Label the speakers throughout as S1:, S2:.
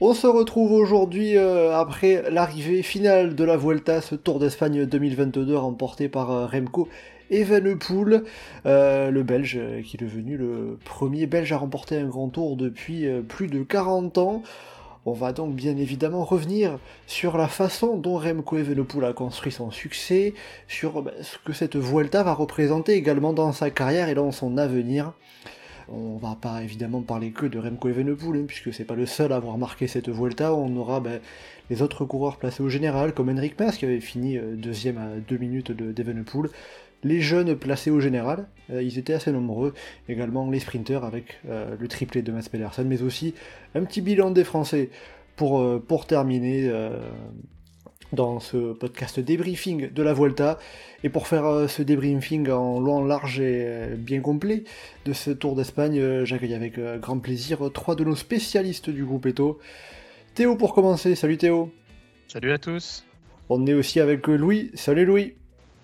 S1: On se retrouve aujourd'hui euh, après l'arrivée finale de la Vuelta, ce Tour d'Espagne 2022 remporté par euh, Remco Evenepoel, euh, le Belge qui est devenu le premier Belge à remporter un grand tour depuis plus de 40 ans. On va donc bien évidemment revenir sur la façon dont Remco Evenepoel a construit son succès, sur bah, ce que cette Vuelta va représenter également dans sa carrière et dans son avenir. On va pas évidemment parler que de Remco Evenepoel, hein, puisque c'est pas le seul à avoir marqué cette Vuelta. On aura ben, les autres coureurs placés au général, comme Henrik Mas, qui avait fini euh, deuxième à deux minutes d'Evenepoel. Les jeunes placés au général, euh, ils étaient assez nombreux. Également les sprinters avec euh, le triplé de Mats Pedersen, mais aussi un petit bilan des Français pour, pour terminer dans ce podcast débriefing de la Vuelta. Et pour faire euh, ce débriefing en long, large et euh, bien complet de ce Tour d'Espagne, euh, j'accueille avec grand plaisir trois de nos spécialistes du groupe Eto. Théo pour commencer, salut Théo.
S2: Salut à tous.
S1: On est aussi avec Louis, salut Louis.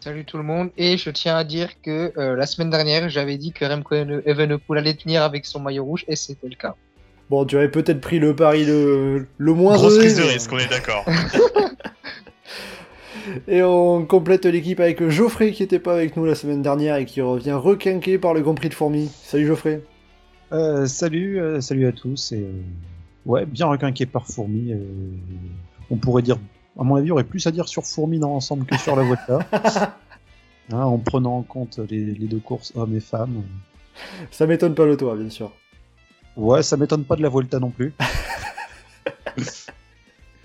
S3: Salut tout le monde, et je tiens à dire que la semaine dernière, j'avais dit que Remco Evenepoel allait tenir avec son maillot rouge, et c'était le cas.
S1: Bon, tu avais peut-être pris le pari le, le moins
S2: Grosse prise de risque, on est d'accord.
S1: Et on complète l'équipe avec Geoffrey qui n'était pas avec nous la semaine dernière et qui revient requinqué par le Grand Prix de Fourmi. Salut Geoffrey.
S4: Euh, salut, euh, salut à tous. Et, euh, ouais, bien requinqué par Fourmi. on pourrait dire, à mon avis, il y aurait plus à dire sur Fourmi dans l'ensemble que sur la Volta. Hein, en prenant en compte les, deux courses hommes et femmes.
S1: Ça m'étonne pas le toi, bien sûr.
S4: Ouais, ça m'étonne pas de la Volta non plus.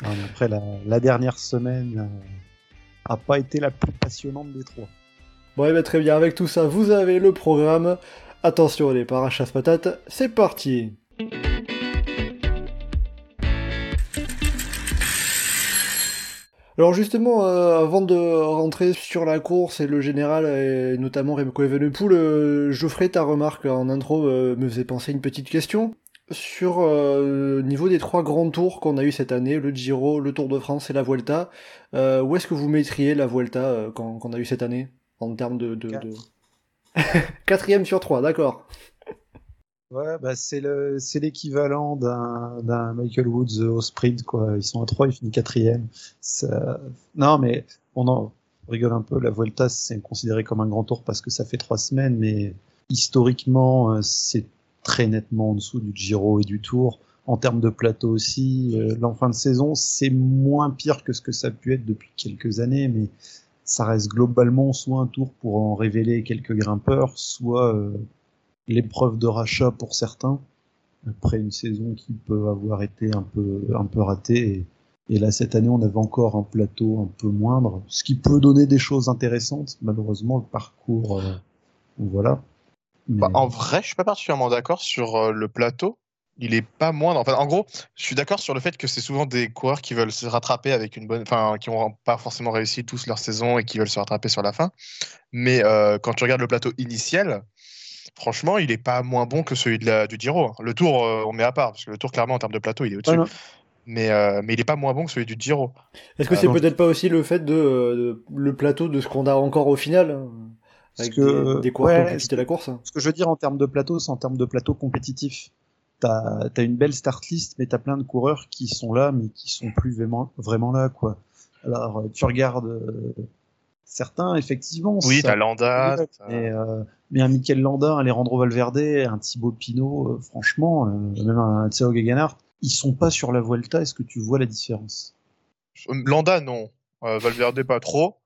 S4: Après la, la, dernière semaine, a pas été la plus passionnante des trois.
S1: Bon, et eh bien très bien, avec tout ça, vous avez le programme. Attention au départ à chasse-patate, c'est parti Alors justement, euh, avant de rentrer sur la course et le général, et notamment Remco Evenepoel, euh, Geoffrey, ta remarque en intro euh, me faisait penser une petite question sur le euh, niveau des trois grands tours qu'on a eu cette année, le Giro, le Tour de France et la Vuelta, euh, où est-ce que vous mettriez la Vuelta euh, qu'on a eu cette année en termes de, de, quatrième sur trois, d'accord.
S4: Ouais, bah c'est le c'est l'équivalent d'un Michael Woods au sprint quoi. Ils sont à trois, il finit quatrième. Ça... Non mais on en rigole un peu. La Vuelta c'est considéré comme un grand tour parce que ça fait trois semaines, mais historiquement c'est très nettement en dessous du Giro et du Tour. En termes de plateau aussi, euh, l'en fin de saison, c'est moins pire que ce que ça a pu être depuis quelques années, mais ça reste globalement soit un tour pour en révéler quelques grimpeurs, soit euh, l'épreuve de rachat pour certains, après une saison qui peut avoir été un peu, un peu ratée. Et, là, cette année, on avait encore un plateau un peu moindre, ce qui peut donner des choses intéressantes. Malheureusement, le parcours, euh, voilà.
S2: Bah, en vrai, je suis pas particulièrement d'accord sur euh, le plateau. Il est pas moindre. Enfin, en gros, je suis d'accord sur le fait que c'est souvent des coureurs qui veulent se rattraper avec une bonne, enfin, qui n'ont pas forcément réussi tous leur saison et qui veulent se rattraper sur la fin. Mais euh, quand tu regardes le plateau initial, franchement, il est pas moins bon que celui de la, du Giro. Le Tour, euh, on met à part parce que le Tour, clairement, en termes de plateau, il est au-dessus. mais, mais il est pas moins bon que celui du Giro.
S1: Est-ce que c'est peut-être pas aussi le fait de, le plateau de ce qu'on a encore au final hein avec que, des, coureurs qui la course.
S4: Ce que je veux dire en termes de plateau, c'est en termes de plateau compétitif. T'as as une belle start list, mais t'as plein de coureurs qui sont là, mais qui sont plus vraiment, vraiment là, quoi. Alors, euh, tu regardes euh, certains, effectivement.
S2: Oui, t'as Landa.
S4: Mais, euh, mais, un Mikel Landa, un Alejandro Valverde, un Thibaut Pinot, euh, franchement, même un Thiago Gaganart, ils sont pas sur la Vuelta. Est-ce que tu vois la différence?
S2: Landa, non. Valverde, pas trop.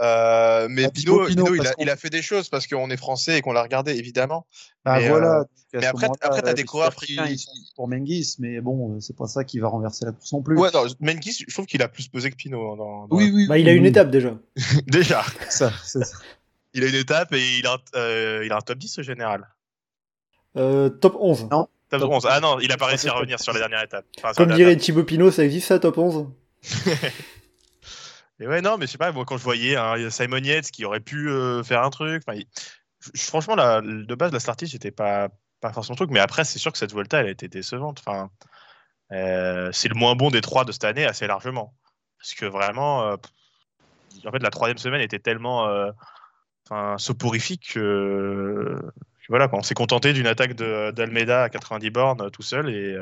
S2: Euh, mais ah, Pino, il, a, fait des choses parce qu'on est français et qu'on l'a regardé évidemment.
S4: Ah voilà. Euh,
S2: mais après, après t'as des coureurs qui
S4: pour Mengis, mais bon, euh, c'est pas ça qui va renverser la course non plus.
S2: Ouais, non, Mengis, je trouve qu'il a plus pesé que Pino. Dans,
S1: oui, oui. Bah, il a une étape déjà.
S2: déjà.
S4: ça, ça.
S2: Il a une étape et il a, il a un top 10 au général.
S1: top 11.
S4: Non.
S2: Top, 11. Ah non, il a pas réussi à revenir sur la dernière étape.
S1: Comme dirait Thibaut Pinot, ça existe ça, top 11
S2: Et ouais, non, mais je sais pas, moi, quand je voyais hein, Simon Yates qui aurait pu euh, faire un truc, franchement, la, de base, la Starty, j'étais pas, pas forcément truc, mais après, c'est sûr que cette Volta, elle a été décevante. Enfin, euh, c'est le moins bon des trois de cette année, assez largement. Parce que vraiment, la troisième semaine était tellement enfin, soporifique que, voilà, on s'est contenté d'une attaque d'Almeida à 90 bornes tout seul, et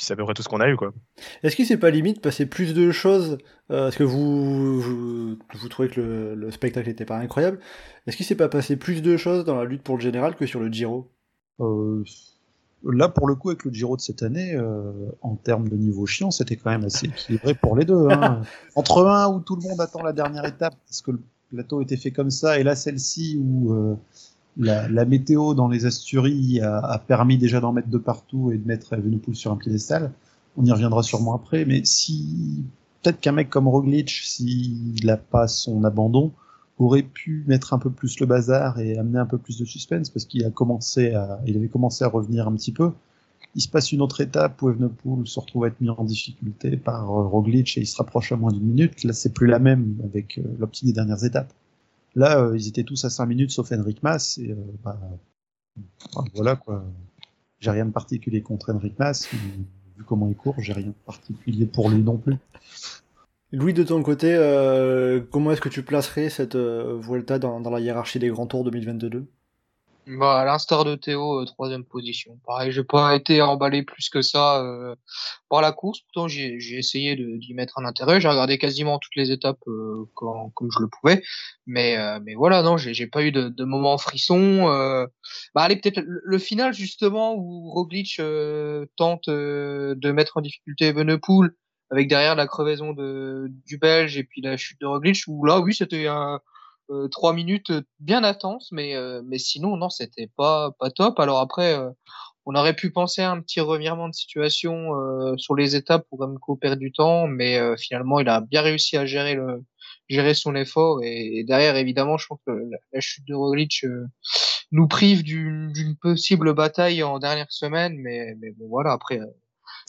S2: puis c'est à peu près tout ce qu'on a eu, quoi.
S1: Est-ce qu'il s'est pas limite passé plus de choses euh, Parce que vous, vous, vous trouvez que le, le spectacle n'était pas incroyable. Est-ce qu'il s'est pas passé plus de choses dans la lutte pour le général que sur le Giro?
S4: Euh, là, pour le coup, avec le Giro de cette année, euh, en termes de niveau chiant, c'était quand même assez équilibré pour les deux. Hein. Entre un où tout le monde attend la dernière étape parce que le plateau était fait comme ça, et là celle-ci où euh, la, la météo dans les Asturies a, a permis déjà d'en mettre de partout et de mettre Evenepoel sur un piédestal. On y reviendra sûrement après, mais si peut-être qu'un mec comme Roglic, s'il n'a pas son abandon, aurait pu mettre un peu plus le bazar et amener un peu plus de suspense parce qu'il a commencé à, il avait commencé à revenir un petit peu. Il se passe une autre étape où Evenepoel se retrouve à être mis en difficulté par euh, Roglic et il se rapproche à moins d'une minute. Là, c'est plus la même avec euh, l'optique des dernières étapes. Là, euh, ils étaient tous à 5 minutes sauf Henrik Mas et euh, bah, voilà quoi. J'ai rien de particulier contre Henrik Mas. Vu comment il court, j'ai rien de particulier pour lui non plus.
S1: Louis, de ton côté, euh, comment est-ce que tu placerais cette Vuelta dans, dans la hiérarchie des grands tours 2022
S3: Bah, à l'instar de Théo, euh, troisième position. Pareil, j'ai pas été emballé plus que ça euh, par la course. Pourtant, j'ai j'ai essayé d'y mettre un intérêt. J'ai regardé quasiment toutes les étapes euh, quand, comme je le pouvais. Mais, euh, mais voilà, non, j'ai j'ai pas eu de, de moment frisson. Euh... Bah, allez, peut-être le, le final justement où Roglic euh, tente de mettre en difficulté Evenepoel avec derrière la crevaison de du Belge et puis la chute de Roglic. Où là, oui, c'était un euh, trois minutes bien intense, mais euh, mais sinon non, c'était pas pas top. Alors après, euh, on aurait pu penser à un petit revirement de situation euh, sur les étapes pour Remco perdre du temps, mais euh, finalement il a bien réussi à gérer le gérer son effort et, et derrière évidemment, je pense que la, la chute de Roglic euh, nous prive d'une possible bataille en dernière semaine, mais mais bon voilà après.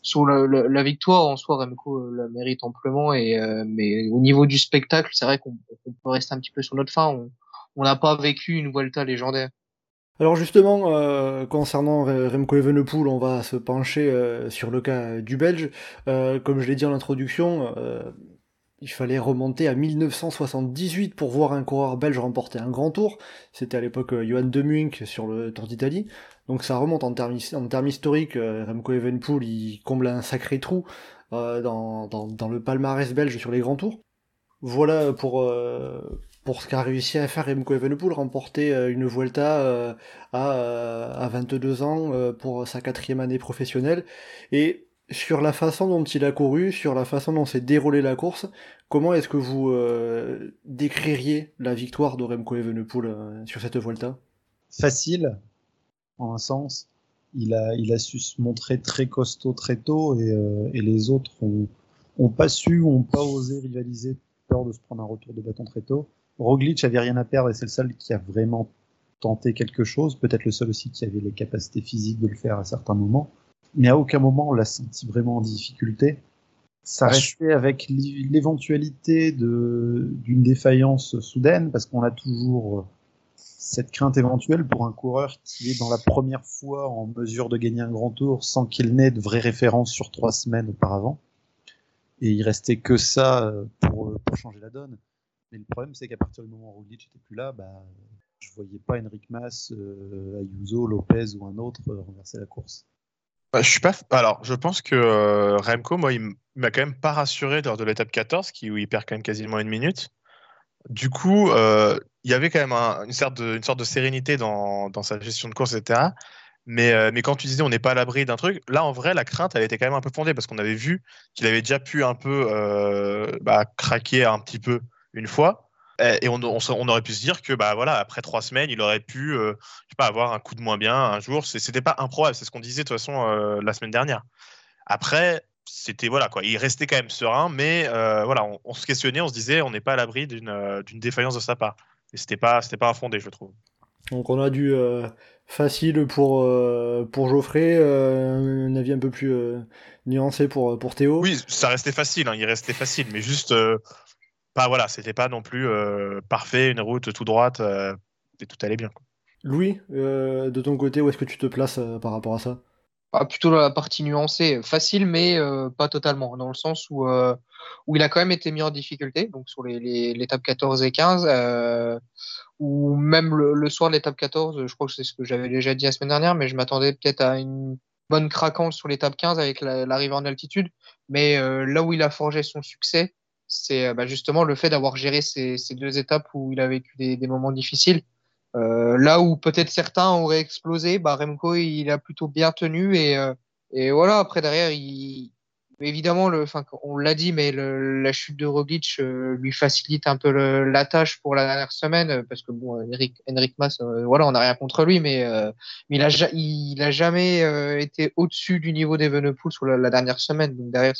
S3: Sur le- la victoire en soi, Remco euh, la mérite amplement. Et euh, mais au niveau du spectacle, c'est vrai qu'on on peut rester un petit peu sur notre fin. On n'a pas vécu une Vuelta légendaire.
S1: Alors justement, euh, concernant Re- Remco Evenepoel, on va se pencher euh, sur le cas du Belge. Euh, comme je l'ai dit en introduction, euh, il fallait remonter à 1978 pour voir un coureur belge remporter un grand tour. C'était à l'époque euh, Johan de sur le Tour d'Italie. Donc ça remonte en termes, en termes historiques. euh, Remco Evenepoel, il comble un sacré trou euh, dans, le palmarès belge sur les grands tours. Voilà pour, ce qu'a réussi à faire Remco Evenepoel, remporter une Vuelta à, euh, à 22 ans pour sa quatrième année professionnelle. Et sur la façon dont il a couru, sur la façon dont s'est déroulée la course, comment est-ce que vous euh, décririez la victoire de Remco Evenepoel euh, sur cette Vuelta?
S4: Facile, en un sens. Il a, il a su se montrer très costaud très tôt et, euh, les autres ont, pas su, ont pas osé rivaliser, peur de se prendre un retour de bâton très tôt. Roglic avait rien à perdre et c'est le seul qui a vraiment tenté quelque chose, peut-être le seul aussi qui avait les capacités physiques de le faire à certains moments. Mais à aucun moment on l'a senti vraiment en difficulté. Ça
S2: Ah,
S4: restait avec l'i- l'éventualité de d'une défaillance soudaine parce qu'on a toujours euh, cette crainte éventuelle pour un coureur qui est dans la première fois en mesure de gagner un grand tour sans qu'il n'ait de vraies références sur trois semaines auparavant. Et il restait que ça euh, pour, euh, pour changer la donne. Mais le problème, c'est qu'à partir du moment où Roglic était plus là, bah, je voyais pas Enric Mas, Ayuso, Lopez ou un autre renverser la course.
S2: Bah, je suis pas. Alors, je pense que euh, Remco, moi, il m'a quand même pas rassuré lors de l'étape 14, qui, où il perd quand même quasiment une minute. Du coup, euh, il y avait quand même un- une, sorte de, sérénité dans, sa gestion de course, etc. Mais, euh, mais quand tu disais on n'est pas à l'abri d'un truc, là, en vrai, la crainte, elle était quand même un peu fondée parce qu'on avait vu qu'il avait déjà pu un peu bah, craquer un petit peu une fois. Et et on, on, se- on aurait pu se dire que bah voilà après trois semaines il aurait pu euh, je sais pas avoir un coup de moins bien un jour. C'était pas improbable c'est ce qu'on disait de toute façon euh, la semaine dernière. Après c'était voilà quoi il restait quand même serein mais euh, voilà on, on se questionnait on se disait on n'est pas à l'abri d'une euh, défaillance de sa part. Et c'était pas c'était pas infondé je trouve.
S1: Donc on a du euh, facile pour, euh, pour Geoffrey, euh, un avis un peu plus euh, nuancé pour, pour Théo.
S2: oui ça restait facile hein, il restait facile mais juste euh, pas voilà, c'était pas non plus euh, parfait, une route tout droite euh, et tout allait bien. Quoi.
S1: Louis, euh, de ton côté, où est-ce que tu te places euh, par rapport à ça?
S3: Ah, plutôt dans la partie nuancée, facile, mais euh, pas totalement, dans le sens où, euh, où il a quand même été mis en difficulté, donc sur les, les, l'étape 14 et 15, euh, ou même le, le soir de l'étape 14, je crois que c'est ce que j'avais déjà dit la semaine dernière, mais je m'attendais peut-être à une bonne craquance sur l'étape 15 avec la- l'arrivée en altitude, mais euh, là où il a forgé son succès, c'est euh, bah, justement le fait d'avoir géré ces, deux étapes où il a vécu des, des moments difficiles. Euh, là où peut-être certains auraient explosé, bah Remco il a plutôt bien tenu et, euh, et voilà après derrière il évidemment le, on l'a dit mais le, la chute de Roglic euh, lui facilite un peu le, la tâche pour la dernière semaine euh, parce que bon Henrik, Henrik Mas euh, voilà on n'a rien contre lui mais, euh, mais il a ja- il a jamais été au-dessus du niveau d'Evenepoel sur la, la dernière semaine donc derrière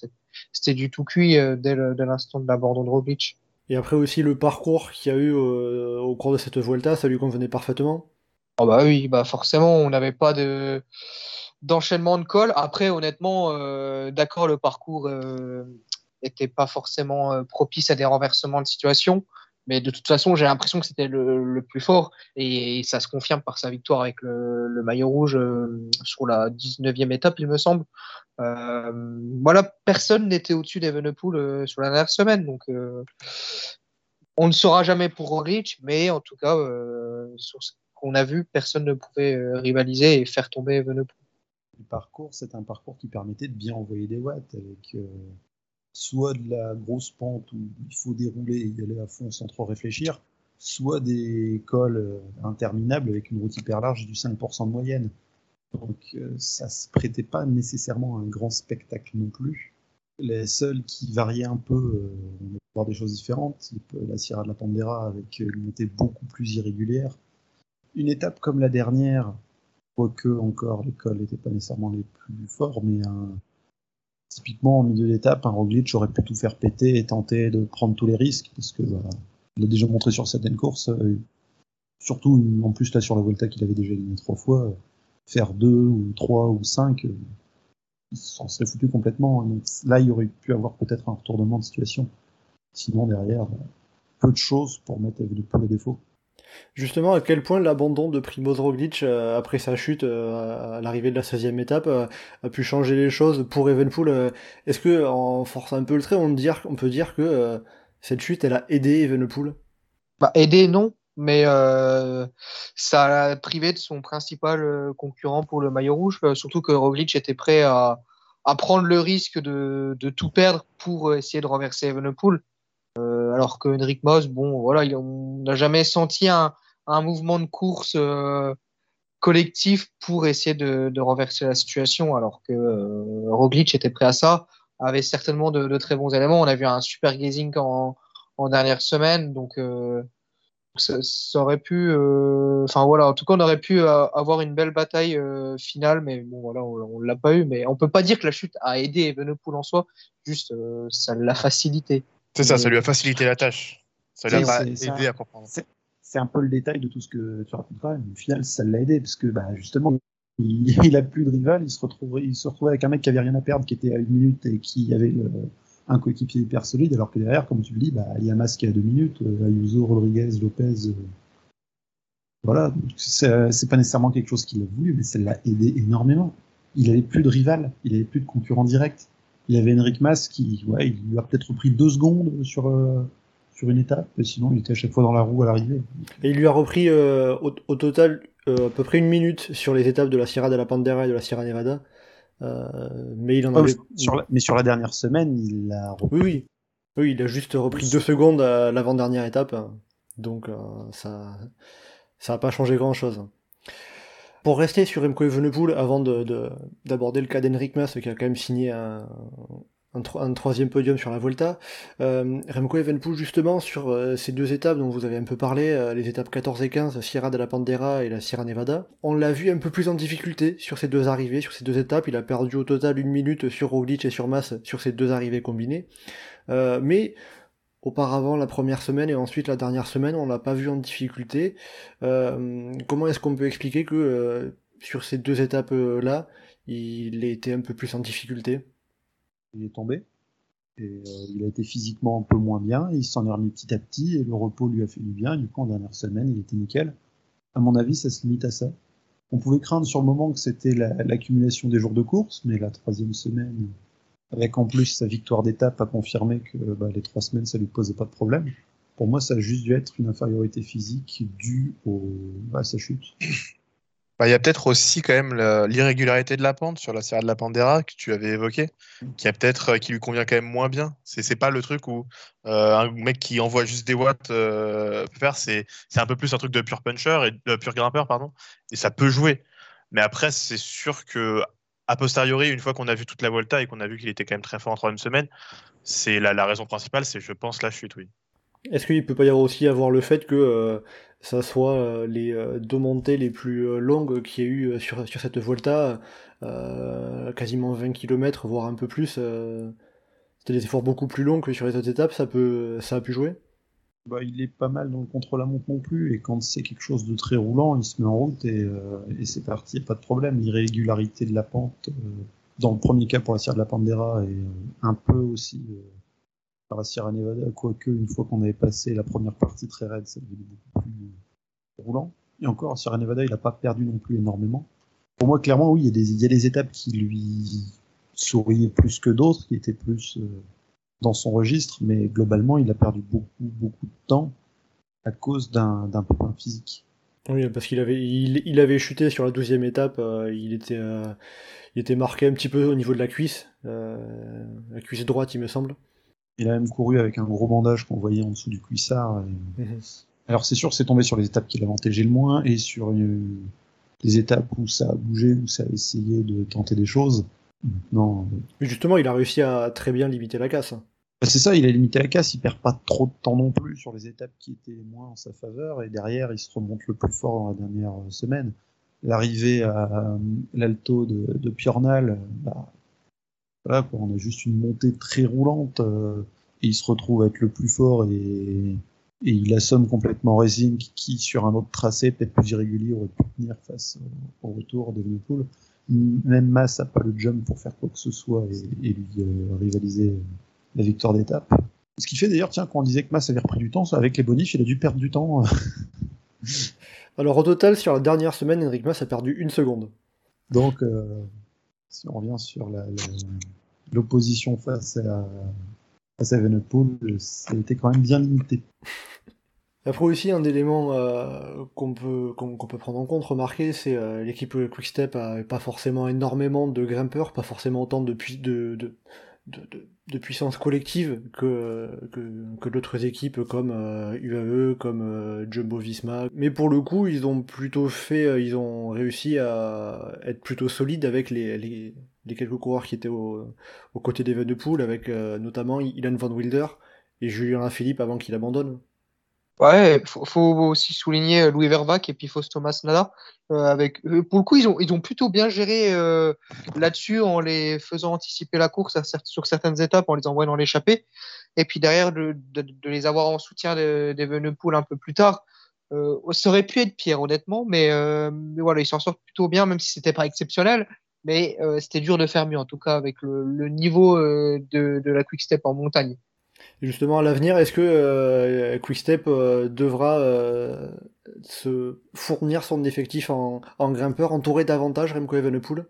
S3: c'était du tout cuit dès l'instant de l'abandon de Roglic.
S1: Et après aussi le parcours qu'il y a eu au cours de cette Vuelta, ça lui convenait parfaitement?
S3: Oh bah oui, bah forcément, on n'avait pas de d'enchaînement de col. Après, honnêtement, euh, d'accord, le parcours euh, était pas forcément euh, propice à des renversements de situation, mais de toute façon, j'ai l'impression que c'était le, plus fort et, ça se confirme par sa victoire avec le, maillot rouge sur la 19e étape, il me semble. Voilà, personne n'était au-dessus d'Evenepoel sur la dernière semaine, donc on ne saura jamais pour Roglic, mais en tout cas, sur ce qu'on a vu, personne ne pouvait rivaliser et faire tomber Evenepoel.
S4: Parcours, c'est un parcours qui permettait de bien envoyer des watts avec euh, soit de la grosse pente où il faut dérouler et y aller à fond sans trop réfléchir, soit des cols euh, interminables avec une route hyper large du 5% de moyenne. Donc euh, ça se prêtait pas nécessairement à un grand spectacle non plus. Les seuls qui variaient un peu, euh, on peut voir des choses différentes, type la Sierra de la Pandera avec une montée beaucoup plus irrégulière. Une étape comme la dernière, quoique encore l'école n'était pas nécessairement les plus forts, mais un- typiquement en milieu d'étape, un Roglic aurait pu tout faire péter et tenter de prendre tous les risques, parce que bah, il a déjà montré sur certaines courses, euh, surtout en plus là sur la Volta qu'il avait déjà gagné trois fois, euh, faire deux ou trois ou cinq, euh, il s'en serait foutu complètement. Donc là, il aurait pu avoir peut-être un retournement de situation. Sinon derrière, euh, peu de choses pour mettre Evenepoel à défaut.
S1: Justement, à quel point l'abandon de Primoz Roglic euh, après sa chute euh, à l'arrivée de la 16e étape euh, a pu changer les choses pour Evenpool Est-ce que, en forçant un peu le trait, on, peut dire que cette chute, elle a aidé Evenepoel
S3: Bah, aider, non, mais ça l'a privé de son principal concurrent pour le maillot rouge, surtout que Roglic était prêt à, prendre le risque de, de tout perdre pour essayer de renverser Evenepoel. Euh, alors que Henrik Moss, bon, voilà, il- on n'a jamais senti un, mouvement de course euh, collectif pour essayer de, renverser la situation, alors que euh, Roglic était prêt à ça, avait certainement de, très bons éléments. On a vu un super gazing en, dernière semaine, donc euh, ça, aurait pu, enfin voilà, en tout cas on aurait pu avoir une belle bataille finale, mais bon voilà, on, on l'a pas eu. Mais on peut pas dire que la chute a aidé Evenepoel en soi, juste ça l'a facilité.
S2: C'est ça, ça lui a facilité la tâche. Ça lui a
S4: C'est-
S2: pas aidé
S4: ça.
S2: à comprendre.
S4: c'est un peu le détail de tout ce que tu même. Au final, ça l'a aidé parce que bah, justement, il, il a plus de rival, il se retrouve, il se retrouvait avec un mec qui avait rien à perdre, qui était à une minute et qui avait euh, un coéquipier hyper solide, alors que derrière, comme tu le dis, bah, il y a Mas qui est à deux minutes, euh, Ayuso, Rodriguez, Lopez. euh, voilà, c'est pas nécessairement quelque chose qu'il a voulu, mais ça l'a aidé énormément. Il avait plus de rival, il avait plus de concurrent direct. Il avait Enric Mas qui, ouais, il lui a peut-être pris deux secondes sur, euh, sur une étape, sinon il était à chaque fois dans la roue à l'arrivée.
S1: Et il lui a repris euh, au, au total euh, à peu près une minute sur les étapes de la Sierra de la Pandera et de la Sierra Nevada. Mais il en
S4: Ah,
S1: avait.
S4: sur la- mais sur la dernière semaine, il a repris.
S1: Oui, oui. Oui, il a juste repris deux secondes à l'avant-dernière étape. Donc ça ça a pas changé grand-chose. Pour rester sur Remco Evenepoel, avant de- de- d'aborder le cas d'Henrik Mas, qui a quand même signé un, un, tro- un troisième podium sur la Volta, euh, Remco Evenepoel, justement, sur euh, ces deux étapes dont vous avez un peu parlé, euh, les étapes 14 et 15, Sierra de la Pandera et la Sierra Nevada, on l'a vu un peu plus en difficulté sur ces deux arrivées, sur ces deux étapes. Il a perdu au total une minute sur Roglic et sur Mas sur ces deux arrivées combinées. Euh, mais auparavant, la première semaine et ensuite la dernière semaine, on l'a pas vu en difficulté. Euh, comment est-ce qu'on peut expliquer que euh, sur ces deux étapes-là, il ait été un peu plus en difficulté?
S4: Il est tombé. Euh, il a été physiquement un peu moins bien, il s'en est remis petit à petit, et le repos lui a fait du bien. Du coup, en dernière semaine, il était nickel. À mon avis, ça se limite à ça. On pouvait craindre sur le moment que c'était l'accumulation des jours de course, mais la troisième semaine, avec en plus sa victoire d'étape, a confirmé que bah, les trois semaines, ça lui posait pas de problème. Pour moi, ça a juste dû être une infériorité physique due au, à sa chute.
S2: Bah, il y a peut-être aussi quand même l'irrégularité de la pente sur la Sierra de la Pandera que tu avais évoqué, qui a peut-être euh, qui lui convient quand même moins bien. C'est pas le truc où euh, un mec qui envoie juste des watts euh, peut faire. C'est c'est un peu plus un truc de pur puncher et de pur grimpeur pardon. Et ça peut jouer. Mais après c'est sûr que a posteriori, une fois qu'on a vu toute la Volta et qu'on a vu qu'il était quand même très fort en troisième semaine, c'est la, raison principale, c'est je pense la chute, oui.
S1: Est-ce qu'il peut pas y avoir aussi avoir le fait que euh, ça soit euh, les euh, deux montées les plus longues qu'il y a eu sur, sur cette Volta, quasiment 20 km, voire un peu plus C'était des efforts beaucoup plus longs que sur les autres étapes, ça, peut, ça a pu jouer?
S4: Bah, il est pas mal dans le contre-la-montre non plus, et quand c'est quelque chose de très roulant, il se met en route et, et c'est parti, pas de problème. L'irrégularité de la pente, dans le premier cas pour la Sierra de la Pandera, et un peu aussi par la Sierra Nevada, quoique une fois qu'on avait passé la première partie très raide, ça devenait beaucoup plus roulant. Et encore, Sierra Nevada, il n'a pas perdu non plus énormément. Pour moi, clairement, oui, il y, a des, étapes qui lui souriaient plus que d'autres, qui étaient plus euh, dans son registre, mais globalement, il a perdu beaucoup, beaucoup de temps à cause d'un point physique.
S1: Oui, parce qu'il avait, il, avait chuté sur la douzième étape, euh, il, était, euh, il était marqué un petit peu au niveau de la cuisse, la cuisse droite, il me semble.
S4: Il a même couru avec un gros bandage qu'on voyait en dessous du cuissard. Mhm. Alors c'est sûr, c'est tombé sur les étapes qu'il avantagé le moins et sur les étapes où ça a bougé, où ça a essayé de tenter des choses. Non.
S1: Mais justement, il a réussi à très bien limiter la casse.
S4: Bah, c'est ça, il a limité la casse, il perd pas trop de temps non plus sur les étapes qui étaient moins en sa faveur, et derrière, il se remonte le plus fort dans la dernière semaine. L'arrivée à l'alto de, de Piornal, bah, voilà, quoi, on a juste une montée très roulante euh, et il se retrouve à être le plus fort et, il assomme complètement Racing qui, sur un autre tracé, peut-être plus irrégulier, aurait pu tenir face au, retour de Liverpool. Même Mass n'a pas le jump pour faire quoi que ce soit et, lui euh, rivaliser la victoire d'étape. Ce qui fait d'ailleurs, tiens, quand on disait que Mass avait repris du temps, avec les bonifs, il a dû perdre du temps.
S1: Alors au total, sur la dernière semaine, Enric Mass a perdu une seconde.
S4: Donc, euh, si on revient sur l'opposition face à, face à Evenepoel, c'était quand même bien limité.
S1: Après aussi un élément euh, qu'on peut qu'on peut prendre en compte, remarquer, c'est euh, l'équipe Quickstep a pas forcément énormément de grimpeurs, pas forcément autant de, de, de, de, puissance collective que, que, d'autres équipes comme UAE, comme Jumbo Visma. Mais pour le coup, ils ont plutôt fait, ils ont réussi à être plutôt solides avec les, les, quelques coureurs qui étaient au, aux côtés d'Evenepoel, avec notamment Ilan Van Wilder et Julien Philippe avant qu'il abandonne.
S3: Ouais, faut, faut aussi souligner euh, Louis Vervac et puis Faust Thomas Nada. Euh, avec, euh, pour le coup, ils ont, ils ont plutôt bien géré là-dessus en les faisant anticiper la course sur certaines étapes, en les envoyant dans l'échappée. Et puis derrière, de, de, les avoir en soutien d'Evenepoel un peu plus tard. ça aurait pu être pire, honnêtement, mais, mais voilà, ils s'en sortent plutôt bien, même si c'était pas exceptionnel. Mais c'était dur de faire mieux, en tout cas, avec le, le niveau de, de la Quick Step en montagne
S1: justement, à l'avenir, est-ce que euh, Quickstep euh, devra euh, se fournir son effectif en, en grimpeur entouré davantage Remco Evenepoel?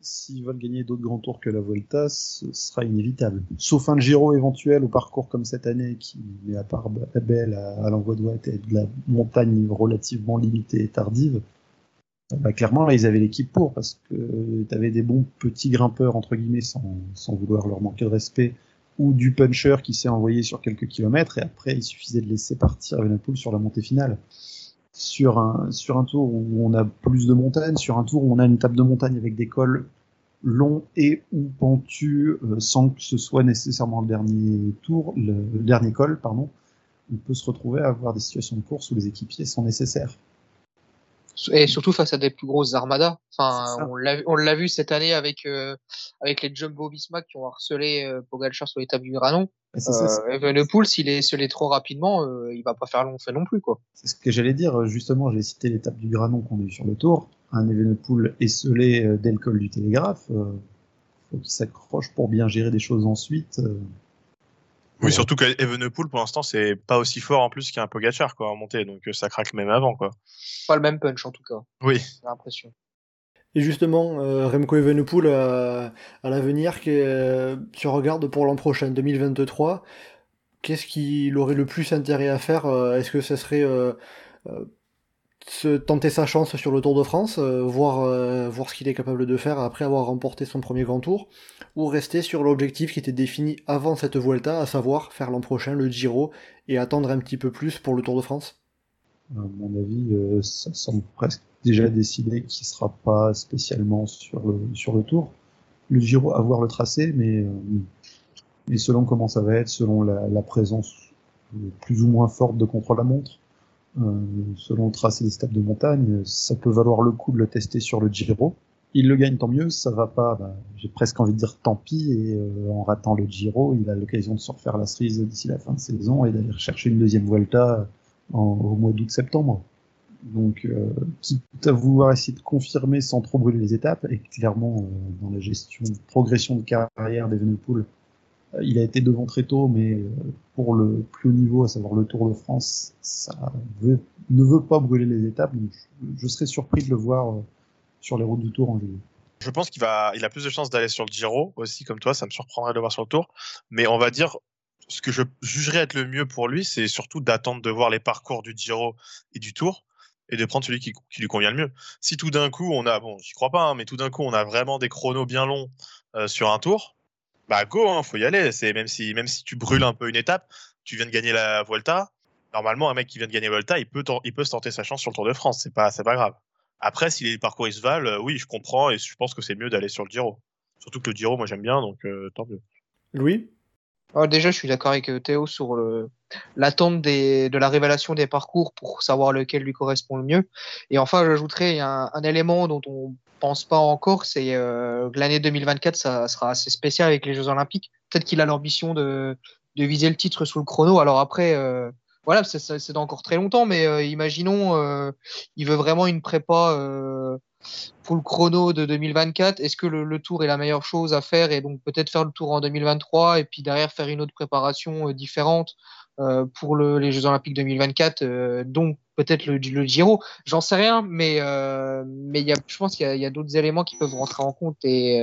S4: S'ils veulent gagner d'autres grands tours que la Volta, ce sera inévitable. Sauf un Giro éventuel au parcours comme cette année, qui, à part belle à, l'envoi de droite et de la montagne relativement limitée et tardive, bah, clairement, là, ils avaient l'équipe pour, parce que tu avais des bons petits grimpeurs, entre guillemets, sans vouloir leur manquer de respect, ou du puncher qui s'est envoyé sur quelques kilomètres et après il suffisait de laisser partir Evenepoel sur la montée finale. Sur un, sur un tour où on a plus de montagnes, sur un tour où on a une table de montagne avec des cols longs et ou pentus euh, sans que ce soit nécessairement le dernier tour, le, le dernier col, pardon, on peut se retrouver à avoir des situations de course où les équipiers sont nécessaires
S3: et surtout face à des plus grosses armadas. Enfin, on l'a vu cette année avec euh, avec les Jumbo Visma qui ont harcelé euh, Pogacar sur l'étape du Granon. Euh, Evenepoel, s'il est scellé trop rapidement, euh, il va pas faire long fait non plus quoi.
S4: C'est ce que j'allais dire. Justement, j'ai cité l'étape du Granon qu'on a eu sur le Tour. Un Evenepoel esselé dès le col du Télégraphe. faut qu'il s'accroche pour bien gérer des choses ensuite.
S2: Oui, surtout qu'Evenepoel, pour l'instant, c'est pas aussi fort en plus qu'un Pogachar quoi, en montée, donc ça craque même avant. quoi.
S3: Pas le même punch en tout cas.
S2: Oui.
S3: J'ai l'impression.
S1: Et justement, euh, Remco Evenepoel à, à l'avenir, euh, tu regardes pour l'an prochain, 2023, qu'est-ce qu'il aurait le plus intérêt à faire euh, Est-ce que ce serait euh, euh, se tenter sa chance sur le Tour de France, voir, voir ce qu'il est capable de faire après avoir remporté son premier grand tour, ou rester sur l'objectif qui était défini avant cette Vuelta, à savoir faire l'an prochain le Giro et attendre un petit peu plus pour le Tour de France
S4: À mon avis, ça semble presque déjà décidé qu'il sera pas spécialement sur le, sur le tour. Le Giro à voir le tracé, mais, euh, mais selon comment ça va être, selon la, la présence plus ou moins forte de contre-la-montre, euh, selon le tracé des steppes de montagne, ça peut valoir le coup de le tester sur le Giro. Il le gagne tant mieux, ça va pas, bah, j'ai presque envie de dire tant pis, et euh, en ratant le Giro, il a l'occasion de se refaire la cerise d'ici la fin de saison et d'aller chercher une deuxième Volta en, au mois d'août-septembre. Donc, euh, quitte à vouloir essayer de confirmer sans trop brûler les étapes, et clairement, euh, dans la gestion, progression de carrière d'Evenepoel, euh, il a été devant très tôt, mais euh, pour le plus haut niveau, à savoir le Tour de France, ça ne veut pas brûler les étapes. Je, serais surpris de le voir euh, sur les routes du Tour en juillet.
S2: Je pense qu'il a plus de chances d'aller sur le Giro aussi, comme toi. Ça me surprendrait de le voir sur le Tour, mais on va dire ce que je jugerais être le mieux pour lui, c'est surtout d'attendre de voir les parcours du Giro et du Tour et de prendre celui qui, lui convient le mieux. Si tout d'un coup on a, bon, j'y crois pas, hein, mais tout d'un coup on a vraiment des chronos bien longs euh, sur un tour, bah go, hein, faut y aller. C'est même si même si tu brûles un peu une étape, tu viens de gagner la Volta. Normalement, un mec qui vient de gagner la Volta, il peut il peut se tenter sa chance sur le Tour de France. C'est pas c'est pas grave. Après, si les parcours ils se valent, euh, oui, je comprends et je pense que c'est mieux d'aller sur le Giro. Surtout que le Giro, moi j'aime bien, donc euh, tant mieux.
S1: Louis?
S3: Alors déjà, je suis d'accord avec Théo sur l'attente de la révélation des parcours pour savoir lequel lui correspond le mieux. Et enfin, j'ajouterais un, un, élément dont on pas encore, c'est euh, l'année 2024, ça sera assez spécial avec les Jeux Olympiques. Peut-être qu'il a l'ambition de, viser le titre sous le chrono. Alors après, euh, voilà, c'est encore très longtemps, mais euh, imaginons, euh, il veut vraiment une prépa pour le chrono de 2024. Est-ce que le, tour est la meilleure chose à faire et donc peut-être faire le tour en 2023 et puis derrière faire une autre préparation différente pour le, les Jeux Olympiques 2024, donc peut-être le, le, Giro, j'en sais rien, mais mais il y a, je pense qu'il y a, a d'autres éléments qui peuvent rentrer en compte et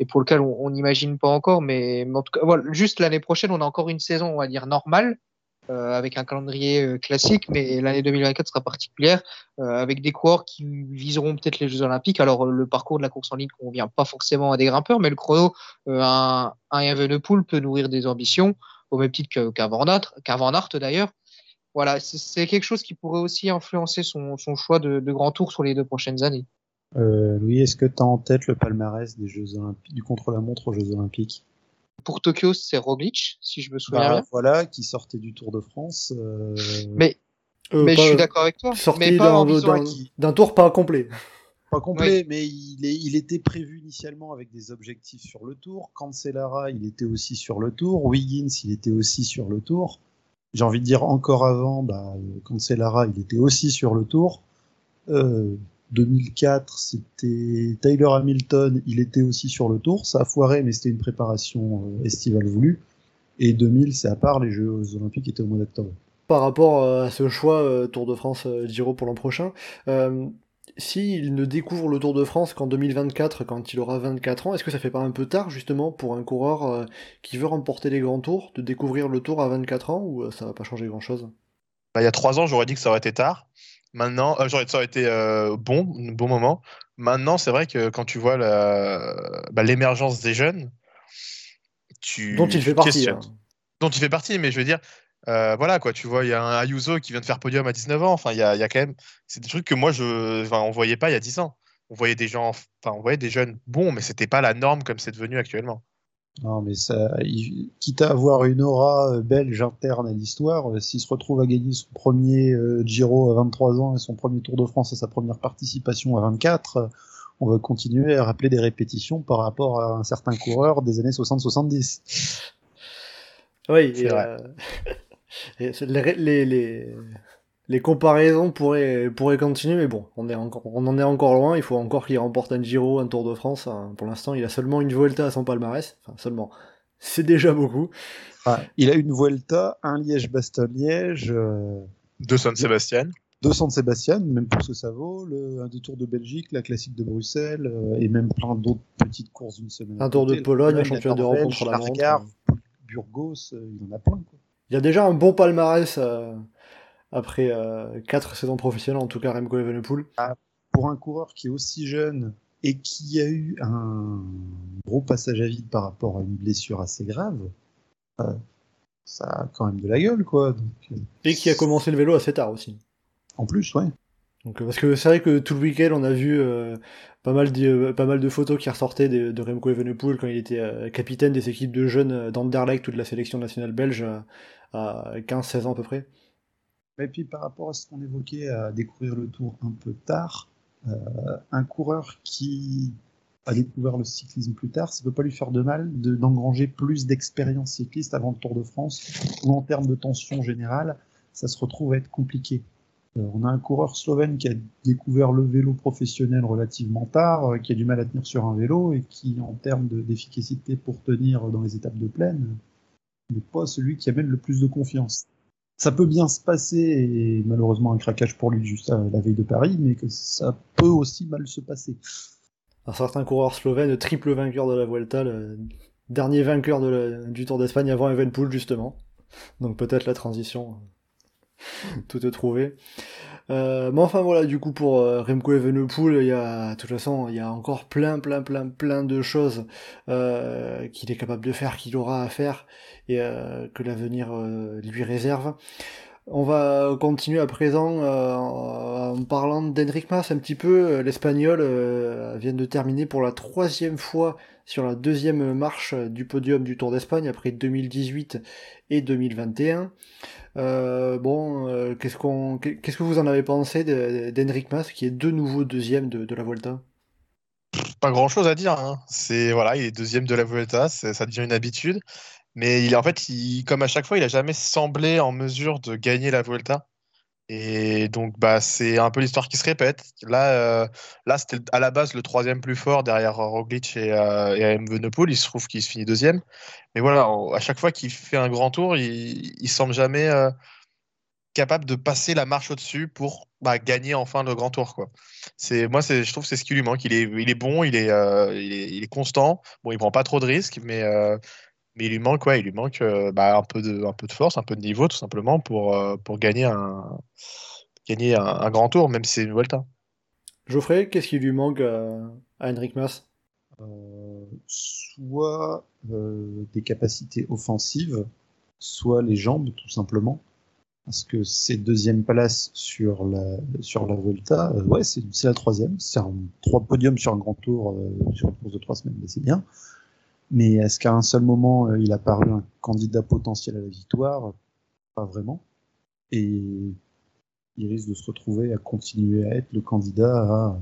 S3: et pour lequel on n'imagine pas encore, mais, en tout cas, voilà, juste l'année prochaine, on a encore une saison, on va dire normale euh, avec un calendrier euh, classique, mais l'année 2024 sera particulière euh, avec des coureurs qui viseront peut-être les Jeux Olympiques. Alors le parcours de la course en ligne convient pas forcément à des grimpeurs, mais le chrono, un, un Evenepoel peut nourrir des ambitions au même titre qu'un Van Aert, Van Aert d'ailleurs. Voilà, c'est quelque chose qui pourrait aussi influencer son, son choix de, de, grand tour sur les deux prochaines années.
S4: Euh, Louis, est-ce que tu as en tête le palmarès des Jeux Olympiques, du contre-la-montre aux Jeux Olympiques?
S3: Pour Tokyo, c'est Roglic, si je me souviens
S4: bah,
S3: bien.
S4: Voilà, qui sortait du Tour de France. Euh...
S3: Mais, euh, mais pas, je suis d'accord avec toi.
S1: Sorti d'un qui... tour pas complet.
S4: Pas complet, oui. mais il, est, il, était prévu initialement avec des objectifs sur le Tour. Cancellara, il était aussi sur le Tour. Wiggins, il était aussi sur le Tour. J'ai envie de dire encore avant, bah, Cancellara, il était aussi sur le Tour. Euh, 2004, c'était Tyler Hamilton, il était aussi sur le tour, ça a foiré, mais c'était une préparation euh, estivale voulue. Et 2000, c'est à part, les Jeux Olympiques étaient au mois d'octobre.
S1: Par rapport euh, à ce choix euh, Tour de France Giro pour l'an prochain, euh, s'il ne découvre le Tour de France qu'en 2024, quand il aura 24 ans, est-ce que ça fait pas un peu tard justement pour un coureur euh, qui veut remporter les grands tours de découvrir le Tour à 24 ans ou ça va pas changer grand-chose?
S2: Bah, Il y a 3 ans, j'aurais dit que ça aurait été tard. Maintenant, euh, ça aurait été euh, bon, un bon moment. Maintenant, c'est vrai que quand tu vois l'émergence bah, des jeunes, tu
S1: dont il fait partie, hein.
S2: dont il fait partie, mais je veux dire, euh, voilà quoi, tu vois, il y a un Ayuso qui vient de faire podium à 19 ans. Enfin, il y a, y a, quand même, c'est des trucs que moi je, enfin, on voyait pas il y a 10 ans. On voyait des gens, enfin, on voyait des jeunes bons, mais c'était pas la norme comme c'est devenu actuellement.
S4: Non, mais ça, quitte à avoir une aura belge interne à l'histoire, euh, s'il se retrouve à gagner son premier euh, Giro à 23 ans et son premier Tour de France et sa première participation à 24, euh, on va continuer à rappeler des répétitions par rapport à un certain coureur des années 60-70.
S1: Oui, euh, et les, les, les, les, comparaisons pourraient, pourraient continuer, mais bon, on, est encore, on en est encore loin. Il faut encore qu'il remporte un Giro, un Tour de France. Pour l'instant, il a seulement une Vuelta à son palmarès. Enfin, seulement. C'est déjà beaucoup.
S4: Ah, il a une Vuelta, un Liège-Bastogne-Liège, euh,
S2: De San Sébastien.
S4: deux San Sébastien, même pour ce que ça vaut, le, un des Tours de Belgique, la classique de Bruxelles, euh, et même plein d'autres petites courses d'une semaine.
S1: Un Tour de. Pologne, un championnat d'Europe contre la montre.
S4: Burgos, euh, il en a plein. Quoi.
S1: Il y a déjà un bon palmarès euh, après euh, quatre saisons professionnelles, en tout cas Remco Evenepoel.
S4: Pour un coureur qui est aussi jeune et qui a eu un gros passage à vide par rapport à une blessure assez grave, euh, ça a quand même de la gueule, quoi. Donc, euh,
S1: Et qui a commencé le vélo assez tard aussi.
S4: en plus, ouais.
S1: Donc, euh, parce que c'est vrai que tout le week-end, on a vu euh, pas, mal de, euh, pas mal de photos qui ressortaient de, Remco Evenepoel quand il était capitaine des équipes de jeunes d'Anderlecht ou de la sélection nationale belge à 15-16 ans à peu près.
S4: Et puis par rapport à ce qu'on évoquait à découvrir le tour un peu tard, un coureur qui a découvert le cyclisme plus tard, ça peut pas lui faire de mal de- d'engranger plus d'expérience cycliste avant le Tour de France, ou en termes de tension générale, ça se retrouve à être compliqué. Euh, on a un coureur slovène qui a découvert le vélo professionnel relativement tard, euh, qui a du mal à tenir sur un vélo et qui, en termes de- d'efficacité pour tenir dans les étapes de plaine, n'est pas celui qui amène le plus de confiance ça peut bien se passer et malheureusement un craquage pour lui juste à la veille de Paris, mais que ça peut aussi mal se passer.
S1: Un certain coureur slovène, triple vainqueur de la Vuelta, le dernier vainqueur du Tour d'Espagne avant Evenepoel justement. Donc peut-être la transition, euh, tout est trouvé. Euh, mais enfin voilà, du coup pour euh, Remco Evenepoel, il y a, de toute façon, il y a encore plein, plein, plein, plein de choses euh, qu'il est capable de faire, qu'il aura à faire et euh, que l'avenir euh, lui réserve. On va continuer à présent euh, en parlant d'Henrik Mas un petit peu. L'Espagnol euh, vient de terminer pour la troisième fois sur la deuxième marche du podium du Tour d'Espagne après 2018 et 2021. Euh, bon, euh, qu'est-ce que vous en avez pensé d'Henrik Mas qui est de nouveau deuxième de, la Volta
S2: Pas grand chose à dire. hein. C'est voilà, il est deuxième de la c'est- ça devient une habitude. Mais il, en fait, comme à chaque fois, il a jamais semblé en mesure de gagner la Vuelta. Et donc, bah, c'est un peu l'histoire qui se répète. Là, euh, là, c'était à la base le troisième plus fort derrière Roglic et, euh, et. Il se trouve qu'il se finit deuxième. Mais voilà, à chaque fois qu'il fait un grand tour, il, il semble jamais euh, capable de passer la marche au-dessus pour bah, gagner enfin le grand tour, moi, je trouve que c'est ce qui lui manque. Il est, bon, il est, euh, il est, il est constant. Bon, il prend pas trop de risques, mais, mais il lui manque, ouais, il lui manque euh, bah, un peu de, un peu de force, un peu de niveau, tout simplement, pour, euh, pour gagner un, gagner un, un grand tour, même si c'est une Volta.
S1: Geoffrey, qu'est-ce qui lui manque à, à Henrik Mas?
S4: Euh, soit euh, des capacités offensives, soit les jambes, tout simplement. Parce que c'est deuxième place sur la, sur la euh, ouais, c'est la troisième. C'est un trois podiums sur un grand tour euh, sur une course de trois semaines, mais c'est bien. Mais est-ce qu'à un seul moment, euh, il a paru un candidat potentiel à la victoire? Pas vraiment. Et il risque de se retrouver à continuer à être le candidat à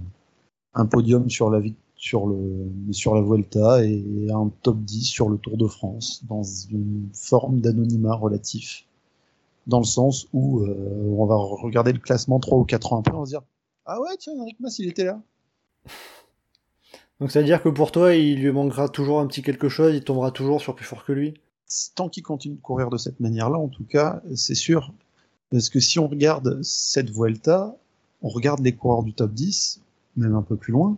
S4: un podium sur la, sur le, sur la Vuelta et un top 10 sur le Tour de France, dans une forme d'anonymat relatif. Dans le sens où euh, on va regarder le classement 3 ou 4 ans après, on va se dire Ah ouais, tiens, Henrik Mas, il était là.
S1: Donc c'est-à-dire que pour toi, il lui manquera toujours un petit quelque chose, il tombera toujours sur plus fort que lui
S4: Tant qu'il continue de courir de cette manière-là, en tout cas, c'est sûr. Parce que si on regarde cette Vuelta, on regarde les coureurs du top 10, même un peu plus loin,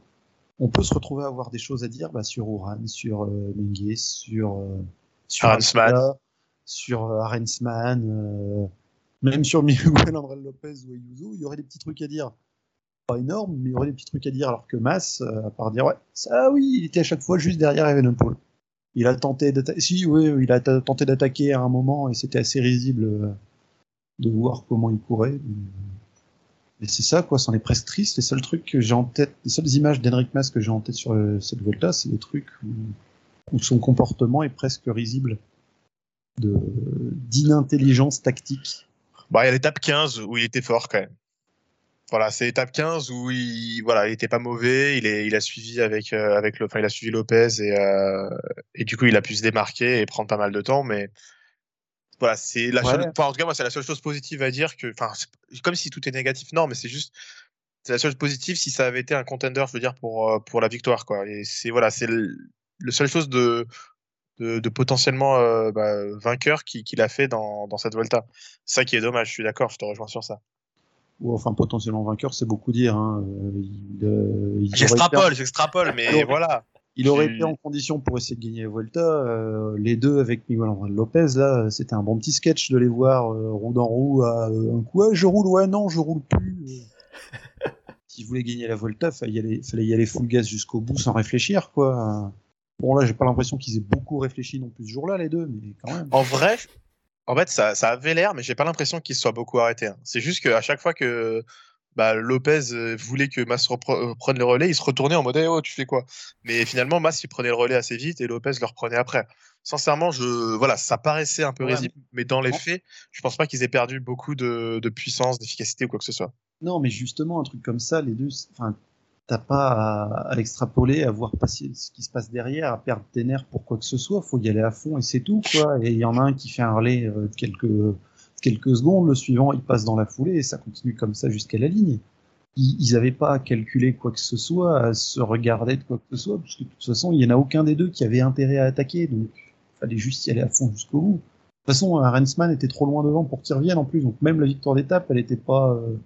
S4: on peut se retrouver à avoir des choses à dire bah, sur Uran, sur euh, Mengues, sur, euh, sur
S2: Arensman.
S4: Abdallah, sur euh, Arensman, euh, même sur Miguel André Lopez ou Ayuso, il y aurait des petits trucs à dire. Pas énormes, mais il y aurait des petits trucs à dire, alors que Mas, euh, à part dire, ouais, ça oui, il était à chaque fois juste derrière Evenepoel. Il a tenté d'attaquer, si, oui, il a tenté d'attaquer à un moment et c'était assez risible euh, de voir comment il courait. Mais, mais c'est ça, quoi, c'en est presque triste. Les seuls trucs que j'ai en tête, les seules images d'Henrik Mas que j'ai en tête sur euh, cette Volta, c'est des trucs où, son comportement est presque risible d'inintelligence tactique.
S2: Bah, il y a l'étape 15 où il était fort quand même. Voilà, c'est l'étape 15 où il, voilà, il était pas mauvais, il, est, il a suivi avec, euh, avec le, enfin, il a suivi Lopez et, euh, et du coup, il a pu se démarquer et prendre pas mal de temps, mais voilà, c'est la
S4: Ouais.
S2: seule, enfin, en tout cas, moi, c'est la seule chose positive à dire que, enfin, comme si tout est négatif, non, mais c'est juste, c'est la seule chose positive si ça avait été un contender, je veux dire, pour, euh, pour la victoire, quoi. Et c'est, voilà, c'est le, le seule chose de de, de potentiellement euh, bah, vainqueur qu'il qu'il a fait dans, dans cette Volta. Ça qui est dommage, je suis d'accord, je te rejoins sur ça.
S4: Ou enfin potentiellement vainqueur, c'est beaucoup dire. Hein. Euh,
S2: J'extrapole, j'extrapole, mais voilà.
S4: Il aurait été en condition pour essayer de gagner la Volta. euh, les deux avec Miguel Angel Lopez, là, c'était un bon petit sketch de les voir euh, roue dans roue à euh, un coup. Ouais, je roule, ouais, non, je roule plus. S'ils voulaient gagner la Volta, fallait y aller, fallait y aller full gas jusqu'au bout sans réfléchir, quoi. Bon, là, j'ai pas l'impression qu'ils aient beaucoup réfléchi non plus ce jour-là, les deux, mais quand même.
S2: En vrai, en fait, ça, ça avait l'air, mais j'ai pas l'impression qu'il soit beaucoup arrêté. hein. C'est juste qu'à chaque fois que bah, Lopez euh, voulait que Mas repre- euh, prenne le relais, il se retournait en mode Eh, oh, tu fais quoi? Mais finalement, Mas il prenait le relais assez vite et Lopez le reprenait après. Sincèrement, je voilà, ça paraissait un peu
S4: Ouais,
S2: risible, mais dans les faits, je pense pas qu'ils aient perdu beaucoup de, de puissance, d'efficacité ou quoi que ce soit.
S4: Non, mais justement, un truc comme ça, les deux, enfin, t'as pas à, à l'extrapoler, à voir passer ce qui se passe derrière, à perdre tes nerfs pour quoi que ce soit. Faut y aller à fond et c'est tout, quoi. Et il y en a un qui fait un relais euh, quelques, quelques secondes, le suivant, il passe dans la foulée et ça continue comme ça jusqu'à la ligne. Ils, ils avaient pas à calculer quoi que ce soit, à se regarder de quoi que ce soit, parce que de toute façon, il y en a aucun des deux qui avait intérêt à attaquer, donc fallait juste y aller à fond jusqu'au bout. De toute façon, Rensman était trop loin devant pour qu'il revienne en plus, donc même la victoire d'étape, elle était pas, euh,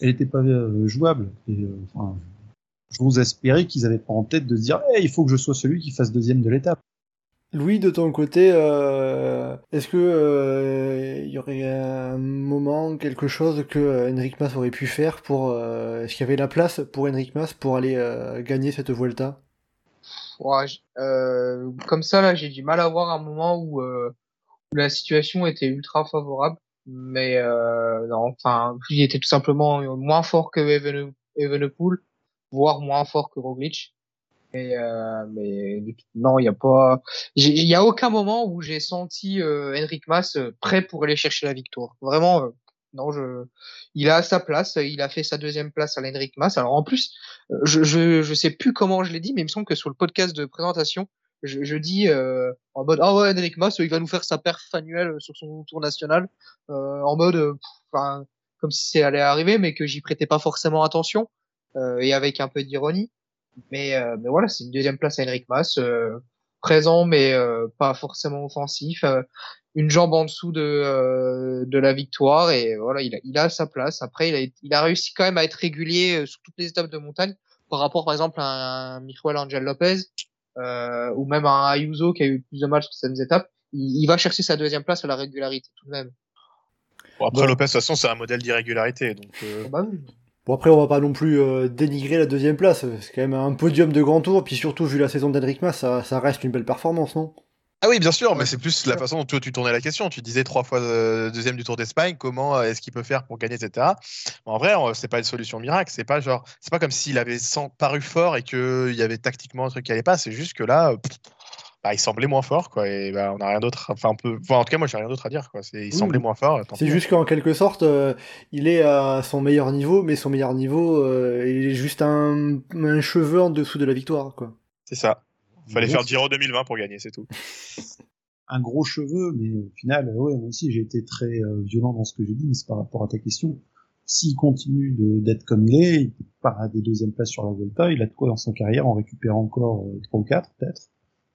S4: elle était pas euh, jouable. Et, euh, enfin, je vous espérais qu'ils avaient pas en tête de se dire, Eh, il faut que je sois celui qui fasse deuxième de l'étape.
S1: Louis, de ton côté, euh, est-ce que euh, il y aurait un moment, quelque chose que Enric Mas aurait pu faire pour, euh, est-ce qu'il y avait la place pour Enric Mas pour aller euh, gagner cette Vuelta?
S3: Ouais, euh, comme ça, là, j'ai du mal à voir un moment où, euh, où la situation était ultra favorable. Mais euh, non, enfin, il était tout simplement moins fort que Evene- Evenepoel, voire moins fort que Roglic. Et euh, mais non, il y a pas, il y a aucun moment où j'ai senti euh, Enric Mas euh, prêt pour aller chercher la victoire. Vraiment, euh, non, je, il a sa place, il a fait sa deuxième place à l'Henrik Mas. Alors en plus, euh, je, je, je sais plus comment je l'ai dit, mais il me semble que sur le podcast de présentation, je, je dis euh, en mode ah ouais, Henrik Mas, il va nous faire sa perf annuelle sur son tour national, euh, en mode, euh, enfin, comme si c'est allait arriver, mais que j'y prêtais pas forcément attention euh, et avec un peu d'ironie. Mais, euh, mais voilà, c'est une deuxième place à Henrik Mas, présent mais pas forcément offensif, une jambe en dessous de, de la victoire et voilà, il a, il a sa place. Après, il a, il a réussi quand même à être régulier sur toutes les étapes de montagne par rapport par exemple à un Miguel Angel Lopez euh, ou même un Ayuso qui a eu plus de matchs sur certaines étapes. Il, il va chercher sa deuxième place à la régularité tout de même.
S2: Bon, après,
S1: Bon.
S2: Lopez, de toute façon, c'est un modèle d'irrégularité. Donc, euh,
S3: Bah oui.
S1: Bon après on va pas non plus euh, dénigrer la deuxième place, c'est quand même un podium de grand tour, puis surtout vu la saison d'Enric Mas, ça, ça reste une belle performance, non?
S2: Ah oui, bien sûr, mais c'est plus la façon dont toi, tu tournais la question. Tu disais trois fois euh, deuxième du Tour d'Espagne, comment euh, est-ce qu'il peut faire pour gagner, etc. En vrai, c'est pas une solution miracle. C'est pas genre, c'est pas comme s'il avait sans- paru fort et qu'il y avait tactiquement un truc qui allait pas. C'est juste que là, euh, pff, bah, il semblait moins fort, quoi. Et bah, on a rien d'autre. Enfin, en tout cas, moi, j'ai rien d'autre à dire, quoi. Il semblait moins fort.
S1: C'est juste qu'en quelque sorte, euh, il est à son meilleur niveau, mais son meilleur niveau, euh, il est juste un, un cheveu en dessous de la victoire, quoi.
S2: C'est ça. Fallait
S4: Bon,
S2: faire Giro 2020 pour gagner, c'est tout.
S4: Un gros cheveu, mais au final, euh, ouais, moi aussi j'ai été très euh, violent dans ce que j'ai dit, mais c'est par rapport à ta question. S'il continue d'être comme il est, il part à des deuxièmes places sur la Volta, il a de quoi dans sa carrière en récupérer encore euh, trois ou quatre peut-être.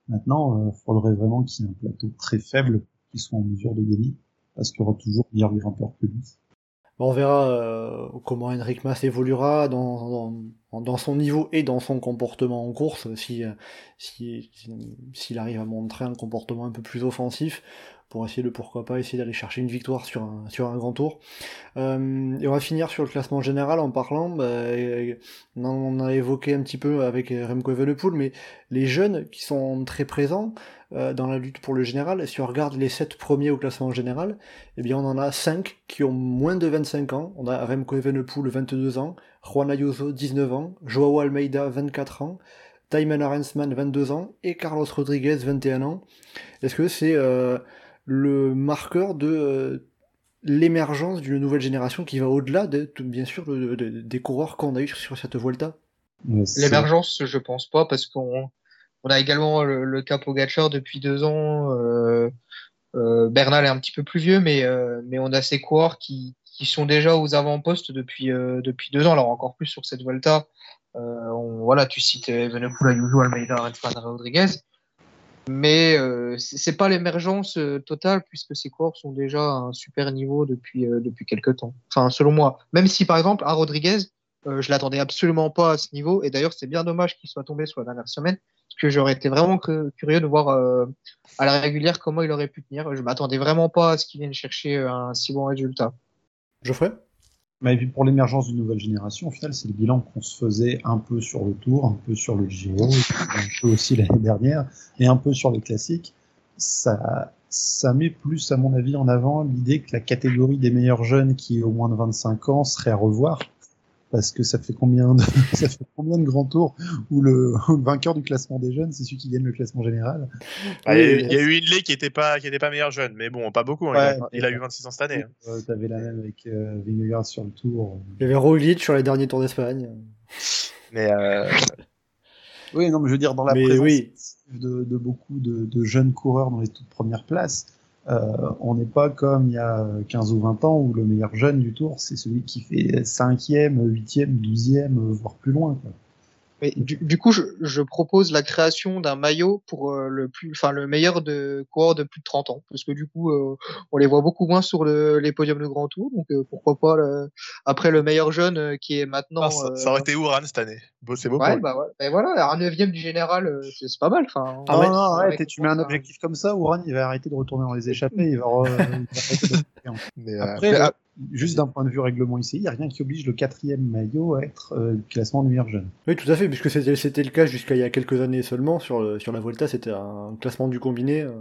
S4: Maintenant, il faudrait vraiment qu'il y ait un plateau très faible qu'il soit en mesure de gagner, parce qu'il y aura toujours meilleur grimpeur que lui.
S1: On verra euh, comment Henrik Mas évoluera dans, son niveau et dans son comportement en course, si, euh, si, si- s'il arrive à montrer un comportement un peu plus offensif, pour essayer de pourquoi pas essayer d'aller chercher une victoire sur un, sur un grand tour. Euh, et on va finir sur le classement général en parlant, bah, on a évoqué un petit peu avec Remco Evenepoel, mais les jeunes qui sont très présents euh, dans la lutte pour le général, si on regarde les 7 premiers au classement général, eh bien on en a 5 qui ont moins de 25 ans. On a Remco Evenepoel 22 ans, Juan Ayuso 19 ans, Joao Almeida 24 ans, Tayman Arensman 22 ans et Carlos Rodriguez 21 ans. Est-ce que c'est euh, le marqueur de euh, l'émergence d'une nouvelle génération qui va au-delà de, de- bien sûr de- de- des coureurs qu'on a eu sur cette
S4: c'est-
S3: L'émergence, je pense pas, parce qu'on on a également le, le cas Pogacar depuis deux ans. Euh, euh, Bernal est un petit peu plus vieux, mais, euh, mais on a ces coureurs qui, qui sont déjà aux avant-postes depuis, euh, depuis deux ans, alors encore plus sur cette Volta. Euh, on- voilà, tu cites Evenepoel, Ayuso, Almeida, Arensman, Rodriguez. Mais euh, c'est pas l'émergence euh, totale puisque ces coureurs sont déjà à un super niveau depuis euh, depuis quelques temps. Enfin, selon moi. Même si par exemple à Rodriguez, euh, je l'attendais absolument pas à ce niveau. Et d'ailleurs, c'est bien dommage qu'il soit tombé sur la dernière semaine parce que j'aurais été vraiment curieux de voir euh, à la régulière comment il aurait pu tenir. Je m'attendais vraiment pas à ce qu'il vienne chercher un si bon résultat.
S1: Geoffrey?
S4: Mais pour l'émergence d'une nouvelle génération, au final, c'est le bilan qu'on se faisait un peu sur le Tour, un peu sur le Giro, un peu aussi l'année dernière, et un peu sur les classiques. Ça, ça met plus, à mon avis, en avant l'idée que la catégorie des meilleurs jeunes qui est au moins de 25 ans serait à revoir. Parce que ça fait combien de, ça fait combien de grands tours où le, vainqueur du classement des jeunes, c'est celui qui gagne le classement général?
S2: Ah, il, y a eu,
S1: Oui,
S2: il y a eu Hindley qui était pas qui était pas meilleur jeune, mais bon, pas beaucoup. hein.
S4: Ouais,
S2: il, a, il a eu 26 ans cette année. hein.
S4: Euh, T'avais la même avec euh, Vingegaard sur le Tour.
S1: Il y avait Roglic sur les derniers tours d'Espagne.
S2: Mais euh,
S4: Oui, non, mais je veux dire, dans la
S1: Mais
S4: présence
S1: oui.
S4: de, de beaucoup de, de jeunes coureurs dans les toutes premières places, on n'est pas comme il y a 15 ou 20 ans où le meilleur jeune du tour, c'est celui qui fait 5e, 8e, 12e, voire plus loin. Quoi.
S3: Mais du, du coup, je, je propose la création d'un maillot pour euh, le plus, enfin le meilleur de coureurs de plus de 30 ans, parce que du coup, euh, on les voit beaucoup moins sur le, les podiums de Grand Tour, donc euh, pourquoi pas le- après le meilleur jeune euh, qui est maintenant.
S2: ah, ça, ça
S3: euh,
S2: aurait été Ouran cette année. Bon, c'est beau.
S3: Ouais, bah ouais. Et voilà, un neuvième du général, euh, c'est c'est pas mal. Enfin,
S1: Ah
S4: non,
S1: ouais,
S4: non, arrête,
S3: avec-
S4: et tu mets un objectif comme ça, Ouran, il va arrêter de retourner dans les échappées, il va, re- il va arrêter de-
S2: Mais,
S4: Après,
S2: mais,
S4: juste d'un point de vue règlement ici, il n'y a rien qui oblige le quatrième maillot à être euh, classement du meilleur jeune.
S1: Oui, tout à fait, puisque c'était le cas jusqu'à il y a quelques années seulement. Sur, le- sur la Vuelta, c'était un classement du combiné. euh.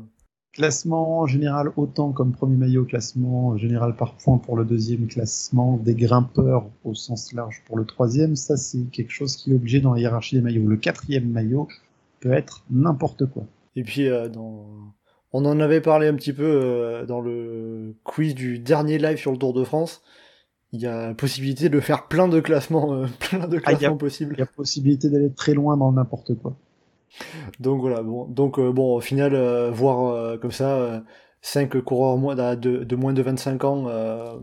S4: Classement général autant comme premier maillot, classement général par points pour le deuxième, classement des grimpeurs au sens large pour le troisième, ça c'est quelque chose qui est obligé dans la hiérarchie des maillots. Le quatrième maillot peut être n'importe quoi.
S1: Et puis, euh, dans... on en avait parlé un petit peu euh, dans le quiz du dernier live sur le Tour de France. Il y a possibilité de faire plein de classements, euh, plein de
S4: Ah,
S1: classements possibles.
S4: Il y a possibilité d'aller très loin dans n'importe quoi.
S1: Donc voilà, bon, donc euh, bon, au final, euh, voir euh, comme ça 5 coureurs moins, de, moins de 25 ans euh,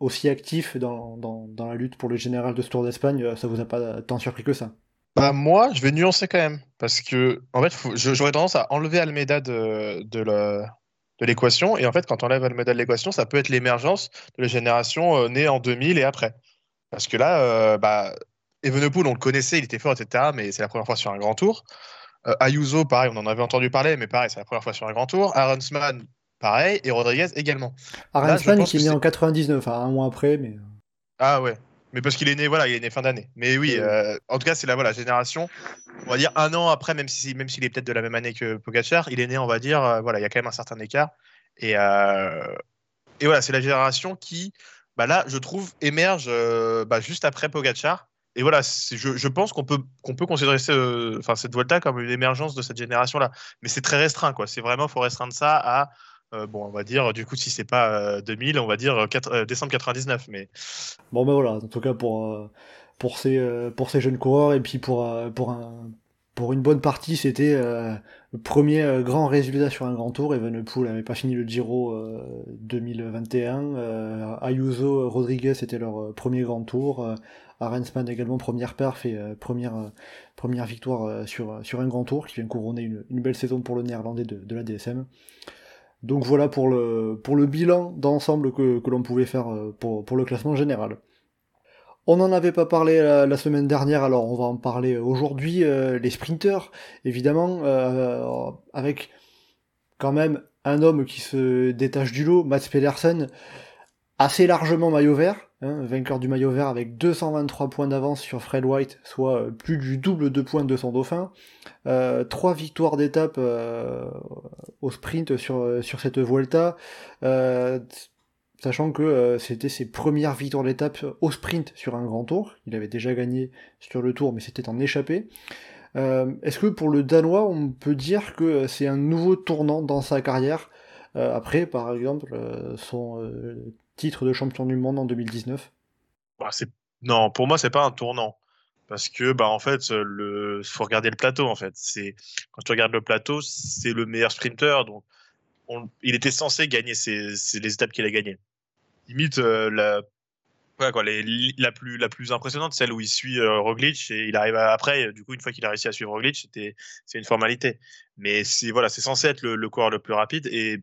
S1: aussi actifs dans, dans, dans la lutte pour le général de ce Tour d'Espagne, ça vous a pas tant surpris que ça
S2: bah, moi, je vais nuancer quand même. Parce que, en fait, j'aurais tendance à enlever Almeida de, de la- de l'équation. Et en fait, quand on enlève Almeida de l'équation, ça peut être l'émergence de la génération euh, née en 2000 et après. Parce que là, euh, bah, Evenepoel, on le connaissait, il était fort, etc. Mais c'est la première fois sur un grand tour. Euh, Ayuso, pareil, on en avait entendu parler, mais pareil, c'est la première fois sur un grand tour. Aronsman, pareil. Et Rodriguez également. Pense
S1: qui est né en 99, enfin un mois après, mais...
S2: Ah ouais. Mais parce qu'il est né, voilà, il est né fin d'année. Mais oui, euh, en tout cas, c'est la voilà, génération. On va dire un an après, même si même s'il est peut-être de la même année que Pogacar, il est né, on va dire, euh, voilà, il y a quand même un certain écart. Et, euh, et voilà, c'est la génération qui, bah là, je trouve, émerge bah, juste après Pogacar. Et voilà, je, je pense qu'on peut, qu'on peut considérer ce, enfin, cette Volta comme une émergence de cette génération-là. Mais c'est très restreint, quoi. C'est vraiment, faut restreindre ça à, euh, bon, on va dire, du coup, si c'est pas euh, 2000, on va dire euh, euh, décembre 99. Mais
S1: Bon ben voilà, en tout cas pour, euh, pour, ces, euh, pour ces jeunes coureurs, et puis pour, euh, pour, un, pour une bonne partie, c'était euh, le premier euh, grand résultat sur un grand tour. Evenepoel n'avait pas fini le Giro euh, 2021. Euh, Ayuso, Rodriguez, c'était leur euh, premier grand tour. Euh, Arensman également, première perf et euh, première, euh, première victoire euh, sur, sur un grand tour, qui vient couronner une, belle saison pour le néerlandais de la DSM. Donc voilà pour le, pour le bilan d'ensemble que, que l'on pouvait faire euh, pour, pour le classement général. On n'en avait pas parlé la, semaine dernière, alors on va en parler aujourd'hui. euh, les sprinters, évidemment, euh, avec quand même un homme qui se détache du lot, Mats Pedersen, assez largement maillot vert, hein, vainqueur du maillot vert avec 223 points d'avance sur Fred White, soit euh, plus du double de points de son dauphin. Euh, trois victoires d'étape euh, au sprint sur, cette Vuelta, sachant que c'était ses premières victoires d'étape au sprint sur un grand tour. Il avait déjà gagné sur le tour, mais c'était en échappé. Est-ce que pour le Danois, on peut dire que c'est un nouveau tournant dans sa carrière? Après, par exemple, son titre de champion du monde en 2019
S2: Bah, non, pour moi c'est pas un tournant parce que bah en fait le faut regarder le plateau en fait. C'est quand tu regardes le plateau, c'est le meilleur sprinter donc on- il était censé gagner ces- les étapes qu'il a gagnées. Limite euh, la Ouais, quoi, la, plus, la plus impressionnante, celle où il suit euh, Roglic et il arrive après, du coup, une fois qu'il a réussi à suivre Roglic, c'était, c'est une formalité. Mais c'est, voilà, c'est censé être le, le, coureur le plus rapide et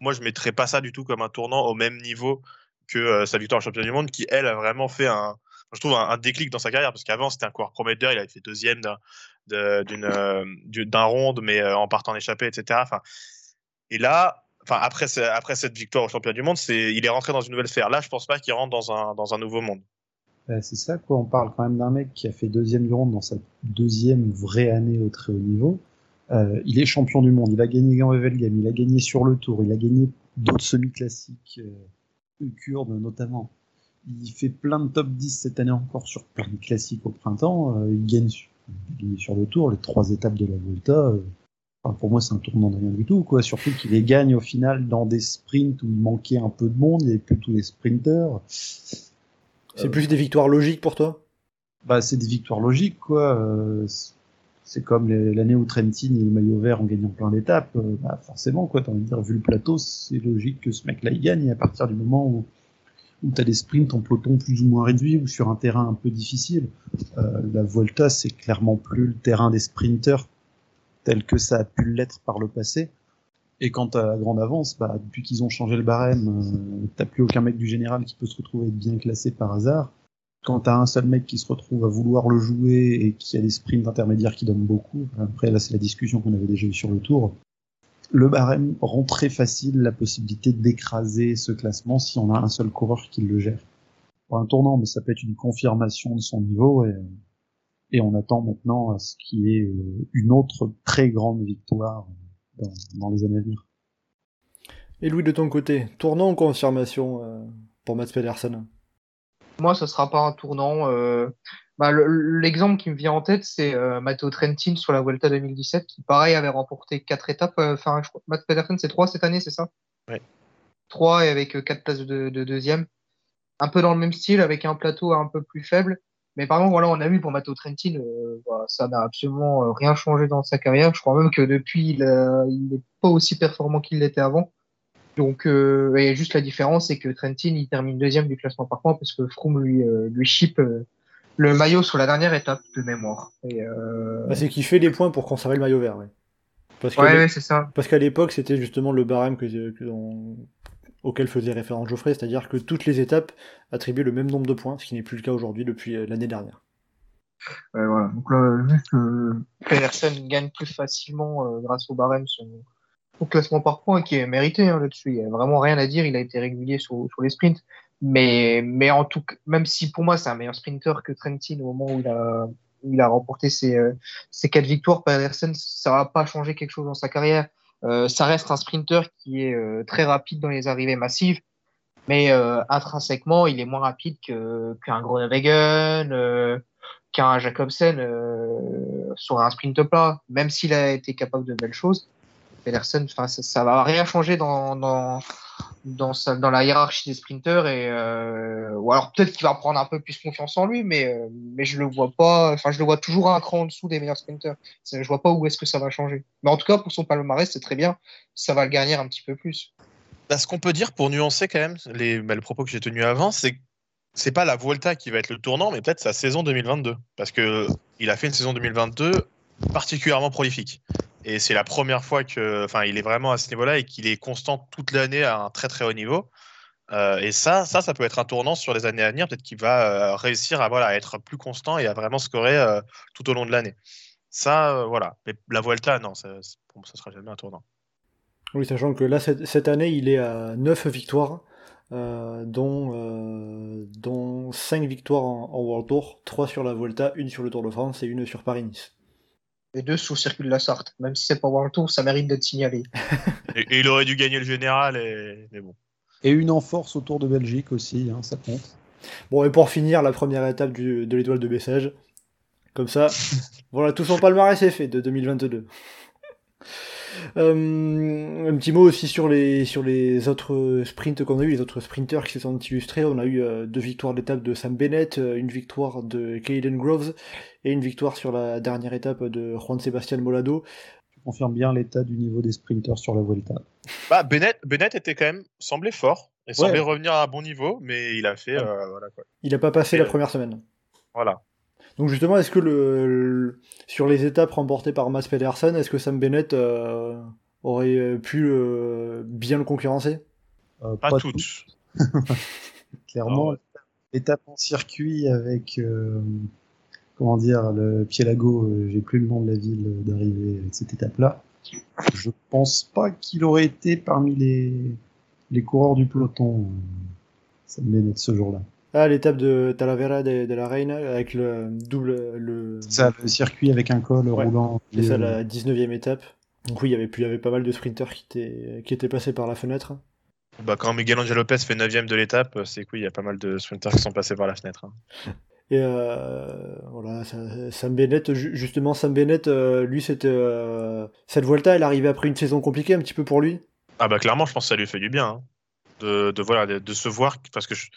S2: moi, je mettrais pas ça du tout comme un tournant au même niveau que euh, sa victoire en championnat du monde qui, elle, a vraiment fait un, je trouve, un, déclic dans sa carrière parce qu'avant, c'était un coureur prometteur, il avait fait deuxième d'un, euh, ronde, mais en partant en etc. Enfin, et là, enfin après, après cette victoire au championnat du monde, il est rentré dans une nouvelle sphère. Là, je pense pas qu'il rentre dans un, dans un nouveau monde.
S4: c'est ça quoi. On parle quand même d'un mec qui a fait deuxième du monde dans sa deuxième vraie année au très haut niveau. Euh, il est champion du monde. Il a gagné en Evelgame, il a gagné sur le Tour, il a gagné d'autres semi-classiques, euh, Kurde notamment. Il fait plein de top 10 cette année encore sur plein de classiques au printemps. Euh, il, gagne, il, gagne, sur le Tour les trois étapes de la Volta. Euh, pour moi, c'est un tournant de rien du tout, quoi. Surtout qu'il les gagne au final dans des sprints où il manquait un peu de monde, il n'y avait plus tous les sprinters.
S1: C'est plus des victoires logiques pour toi?
S4: Bah, c'est des victoires logiques, quoi. Euh, c'est comme l'année où Trentin et le maillot vert ont gagné en plein d'étapes. Euh, bah, forcément, quoi. T'as envie de dire, vu le plateau, c'est logique que ce mec-là il gagne. Et à partir du moment où, où t'as des sprints en peloton plus ou moins réduit ou sur un terrain un peu difficile, euh, la Volta, c'est clairement plus le terrain des sprinters tel que ça a pu l'être par le passé. Et quant à la grande avance, bah, depuis qu'ils ont changé le barème, euh, t'as plus aucun mec du général qui peut se retrouver bien classé par hasard. Quand t'as un seul mec qui se retrouve à vouloir le jouer et qui a des sprints intermédiaires qui donnent beaucoup, après là c'est la discussion qu'on avait déjà eu sur le tour, le barème rend très facile la possibilité d'écraser ce classement si on a un seul coureur qui le gère. Pour un tournant, mais ça peut être une confirmation de son niveau et on attend maintenant ce qui est euh, une autre très grande victoire dans, dans, les années à venir.
S1: Et Louis, de ton côté, tournant ou confirmation euh, pour Mats Pedersen
S3: Moi, ce sera pas un tournant. Euh, bah, L'exemple qui me vient en tête, c'est euh, Matteo Trentin sur la Vuelta 2017, qui pareil avait remporté quatre étapes. Euh, enfin, Mats Pedersen, c'est trois cette année, c'est ça?
S2: Oui.
S3: Trois et avec quatre places de, de deuxième. Un peu dans le même style, avec un plateau un peu plus faible. Mais par contre, voilà, on a vu pour Matteo Trentin, euh, voilà, ça n'a absolument euh, rien changé dans sa carrière. Je crois même que depuis, il n'est pas aussi performant qu'il l'était avant. Donc, euh, et juste la différence, c'est que Trentin, il termine deuxième du classement par points parce que Froome lui, euh, lui chip le maillot sur la dernière étape de mémoire.
S1: Bah, c'est qu'il fait des points pour conserver le maillot vert, oui.
S3: Parce ouais, ouais c'est ça.
S1: Parce qu'à l'époque, c'était justement le barème que, que on, auquel faisait référence Geoffrey, c'est-à-dire que toutes les étapes attribuaient le même nombre de points, ce qui n'est plus le cas aujourd'hui depuis euh, l'année dernière.
S3: Ouais, voilà. Donc là, vu que Pedersen gagne plus facilement euh, grâce au barème son, classement par points, qui est mérité hein, là-dessus, il n'y a vraiment rien à dire, il a été régulier sur, sur les sprints. Mais, mais en tout cas, même si pour moi c'est un meilleur sprinter que Trentin au moment où il a, il a remporté ses, euh, ses quatre victoires, Pedersen, ça va pas changer quelque chose dans sa carrière. Euh, ça reste un sprinter qui est euh, très rapide dans les arrivées massives, mais euh, intrinsèquement, il est moins rapide qu'un Groenewegen, qu'un Jacobsen sur un sprint plat, même s'il a été capable de belles choses. Pedersen, ça, ça va rien changer dans, dans, dans, la hiérarchie des sprinters et euh, ou alors peut-être qu'il va prendre un peu plus confiance en lui, mais euh, mais je le vois pas. Enfin, je le vois toujours un cran en dessous des meilleurs sprinters. Je vois pas où est-ce que ça va changer. Mais en tout cas, pour son palmarès, c'est très bien. Ça va le gagner un petit peu plus.
S2: Bah, ce qu'on peut dire pour nuancer quand même les, bah, le propos que j'ai tenu avant, c'est c'est pas la Vuelta qui va être le tournant, mais peut-être sa saison 2022, parce que il a fait une saison 2022 particulièrement prolifique. Et c'est la première fois que, enfin, il est vraiment à ce niveau-là et qu'il est constant toute l'année à un très très haut niveau. Euh, et ça, ça, ça peut être un tournant sur les années à venir. Peut-être qu'il va euh, réussir à voilà, être plus constant et à vraiment scorer euh, tout au long de l'année. Ça, voilà. Mais la Vuelta, non, ça, moi, ça sera jamais un tournant.
S1: Oui, sachant que là, cette, année, il est à 9 victoires, dont, dont 5 victoires en, World Tour, 3 sur la Vuelta, une sur le Tour de France et une sur Paris-Nice
S3: les deux sous circuit de la sorte. Même si c'est pas World Tour, ça mérite d'être signalé.
S2: et, il aurait dû gagner le général, et... mais bon.
S4: Et une en force autour de Belgique aussi, hein, ça compte.
S1: Bon, et pour finir, la première étape du, de l'étoile de Bessèges. Comme ça, voilà, tout son palmarès est fait de 2022. Euh, un petit mot aussi sur les, sur les autres sprints qu'on a eu, les autres sprinters qui se sont illustrés. On a eu euh, deux victoires d'étape de Sam Bennett, euh, une victoire de Caden Groves et une victoire sur la dernière étape de Juan Sebastian Molado.
S4: confirme bien l'état du niveau des sprinters sur la Vuelta.
S2: Bah, Bennett, Bennett était quand même semblait fort et semblait revenir à un bon niveau, mais il a fait euh, voilà quoi.
S1: Il a pas passé la
S2: Euh,
S1: première semaine.
S2: Voilà.
S1: Donc justement, est-ce que le, le- sur les étapes remportées par Mats Pedersen, est-ce que Sam Bennett euh, aurait euh, pu euh, bien le concurrencer?
S4: Euh,
S2: Pas,
S4: pas
S2: toutes.
S4: tout, clairement.
S2: Ah
S4: Étape en circuit avec, euh, comment dire, le Pielago, j'ai plus le nom de la ville d'arrivée de cette étape-là. Je pense pas qu'il aurait été parmi les, les coureurs du peloton, Sam Bennett, ce jour-là.
S1: Ah, l'étape de Talavera de, de la Reina avec le double le
S4: ça, le circuit avec un col
S1: Ouais,
S4: roulant.
S1: c'est ça la 19e étape. Donc oui, il y avait plus, il y avait pas mal de sprinters qui étaient qui étaient passés par la fenêtre.
S2: Bah, quand Miguel Angel Lopez fait 9ème de l'étape, c'est quoi Il y a pas mal de sprinters qui sont passés par la fenêtre. hein.
S1: Et euh, voilà, Sam Bennett, ju- justement, Sam Bennett, euh, lui, c'était euh, cette Vuelta, elle arrivait après une saison compliquée un petit peu pour lui.
S2: Ah bah clairement, je pense que ça lui fait du bien hein. de, de voilà de, de se voir parce que je,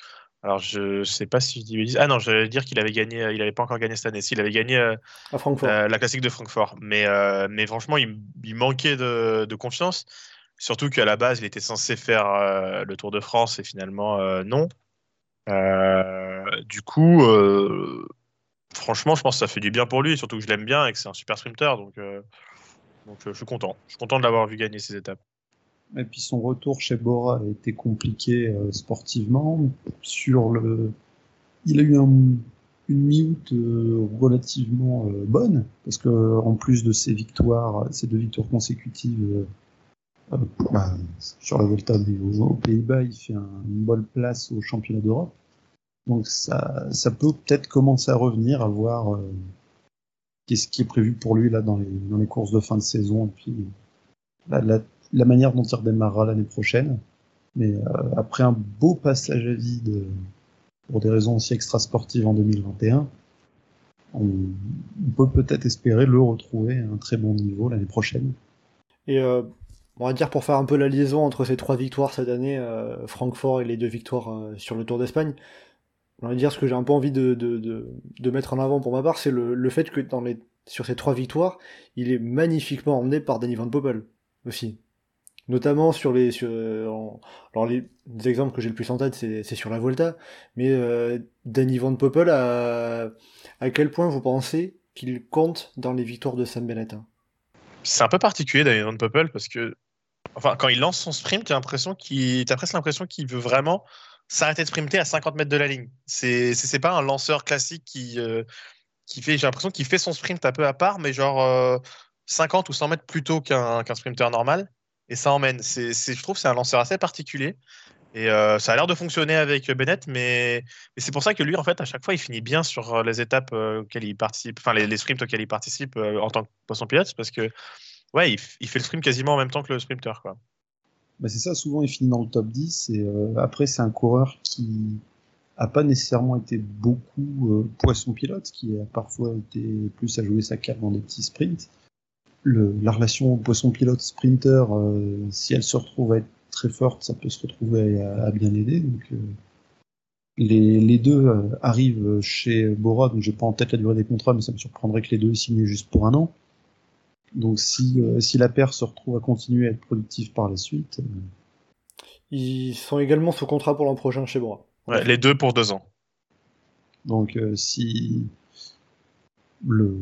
S2: alors je sais pas si je dis ah non, j'allais dire qu'il avait gagné, euh, il avait pas encore gagné cette année, s'il avait gagné euh, euh, la classique de Francfort, mais euh, mais franchement il, il manquait de, de confiance, surtout qu'à la base il était censé faire le Tour de France et finalement non. Du coup, franchement, je pense que ça fait du bien pour lui, surtout que je l'aime bien et que c'est un super sprinter, donc donc je suis content, je suis content de l'avoir vu gagner ces étapes.
S4: Et puis son retour chez Bora a été compliqué euh, sportivement. Sur le, il a eu un- une mi-août euh, relativement euh, bonne parce que en plus de ses victoires, ses deux victoires consécutives bah, sur la Volta aux, Pays-Bas, il fait un- une bonne place au championnat d'Europe. Donc ça, ça peut peut-être commencer à revenir, à voir qu'est-ce qui est prévu pour lui là dans les, courses de fin de saison et puis la la manière dont il redémarrera l'année prochaine. Mais euh, après un beau passage à vide pour des raisons aussi extrasportives en 2021, on, peut peut-être espérer le retrouver à un très bon niveau l'année prochaine.
S1: Et euh, on va dire pour faire un peu la liaison entre ces trois victoires cette année, euh, Francfort et les deux victoires sur le Tour d'Espagne, on va dire ce que j'ai un peu envie de, mettre en avant pour ma part, c'est le, fait que sur ces trois victoires, il est magnifiquement emmené par Danny Van Poppel aussi. Notamment sur les. En- alors, les, les exemples que j'ai le plus en tête, c'est sur la Volta, mais euh, Danny Van Poppel, à, quel point vous pensez qu'il compte dans les victoires de Sam Bennett hein
S2: C'est un peu particulier Daniel Van Poppel parce que, enfin, quand il lance son sprint, t'as l'impression qu'il, presque l'impression qu'il veut vraiment s'arrêter de sprinter à 50 mètres de la ligne. C'est, c'est, pas un lanceur classique qui, euh, qui fait, j'ai l'impression qu'il fait son sprint un peu à part, mais genre euh, 50 ou 100 mètres plus tôt qu'un, qu'un sprinter normal, et ça emmène. Je trouve que c'est un lanceur assez particulier. Et euh, ça a l'air de fonctionner avec Bennett, mais, c'est pour ça que lui, en fait, à chaque fois, il finit bien sur euh, les étapes euh, auxquelles il participe, enfin les, sprints auxquels il participe en tant que poisson pilote, parce que ouais, il, fait le sprint quasiment en même temps que le sprinter.
S4: Bah, c'est ça, souvent il finit dans le top 10 et après c'est un coureur qui a pas nécessairement été beaucoup poisson pilote, qui a parfois été plus à jouer sa carte dans des petits sprints. Le, la relation poisson pilote sprinter, euh, si elle se retrouve à être très forte, ça peut se retrouver à, à bien aider. Donc euh, les, les deux euh, arrivent chez Bora, donc j'ai pas en tête la durée des contrats, mais ça me surprendrait que les deux aient signé juste pour un an. Donc si, euh, si la paire se retrouve à continuer à être productive par la suite, euh,
S1: Ils sont également sous contrat pour l'an prochain chez Bora.
S2: Ouais, les deux pour deux ans.
S4: donc euh, si le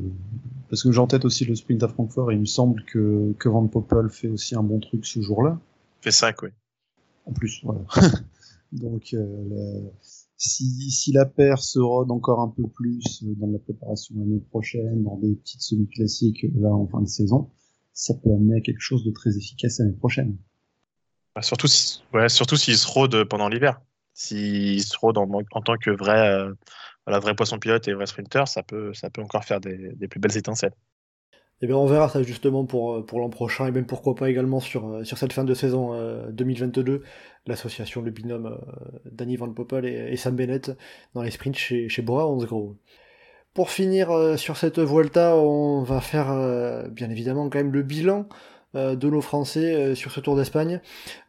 S4: parce que j'ai en tête aussi le sprint à Francfort et il me semble que, que Van Poppel fait aussi un bon truc ce jour-là.
S2: Fait 5, oui.
S4: En plus, voilà. donc euh, si, si la paire se rôde encore un peu plus euh, dans la préparation l'année prochaine, dans des petites semi-classiques euh, là en fin de saison, ça peut amener à quelque chose de très efficace l'année prochaine.
S2: Bah, surtout si, ouais, surtout s'il se rôde pendant l'hiver. S'il se rôde en, en tant que vrai, euh, voilà, vrai poisson pilote et vrai sprinter, ça peut, ça peut encore faire des, plus belles étincelles.
S1: Et bien on verra ça justement pour, euh, pour l'an prochain et même pourquoi pas également sur, euh, sur cette fin de saison euh, 2022, l'association, le binôme euh, Danny Van Poppel et, Sam Bennett dans les sprints chez, chez Bora 11 gros. Pour finir euh, sur cette Vuelta, on va faire euh, bien évidemment quand même le bilan euh, de nos Français euh, sur ce Tour d'Espagne.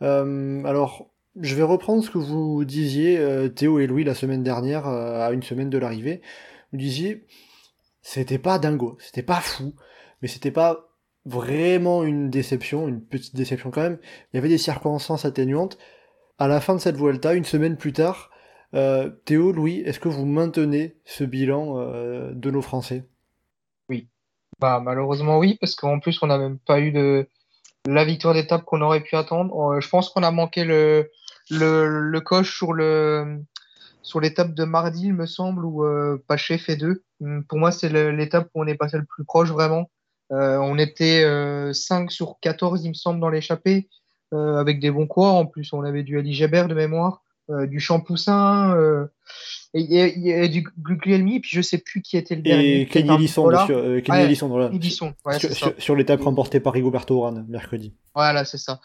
S1: Euh, alors, je vais reprendre ce que vous disiez, euh, Théo et Louis, la semaine dernière, euh, à une semaine de l'arrivée. Vous disiez, c'était pas dingo, c'était pas fou, mais c'était pas vraiment une déception, une petite déception quand même. Il y avait des circonstances atténuantes. À la fin de cette Vuelta, une semaine plus tard, euh, Théo, Louis, est-ce que vous maintenez ce bilan de nos Français?
S3: Bah, malheureusement, oui, parce qu'en plus, on n'a même pas eu de la victoire d'étape qu'on aurait pu attendre. Je pense qu'on a manqué le, le, le coche sur le sur l'étape de mardi, il me semble, où euh, Paché fait deux. Hum, Pour moi, c'est l'étape où on est passé le plus proche, vraiment. Euh, on était euh, 5 sur 14, il me semble, dans l'échappée, euh, avec des bons coureurs. En plus, on avait du Ali Geber de mémoire, euh, du Champoussin, euh, et y a du Guglielmi, puis je sais plus qui était le dernier.
S1: Et Kenny
S3: Nicolas.
S1: sur, Kenny
S3: Ouais,
S1: sur- sur l'étape remportée par Rigoberto Urán, mercredi.
S3: Voilà, c'est ça.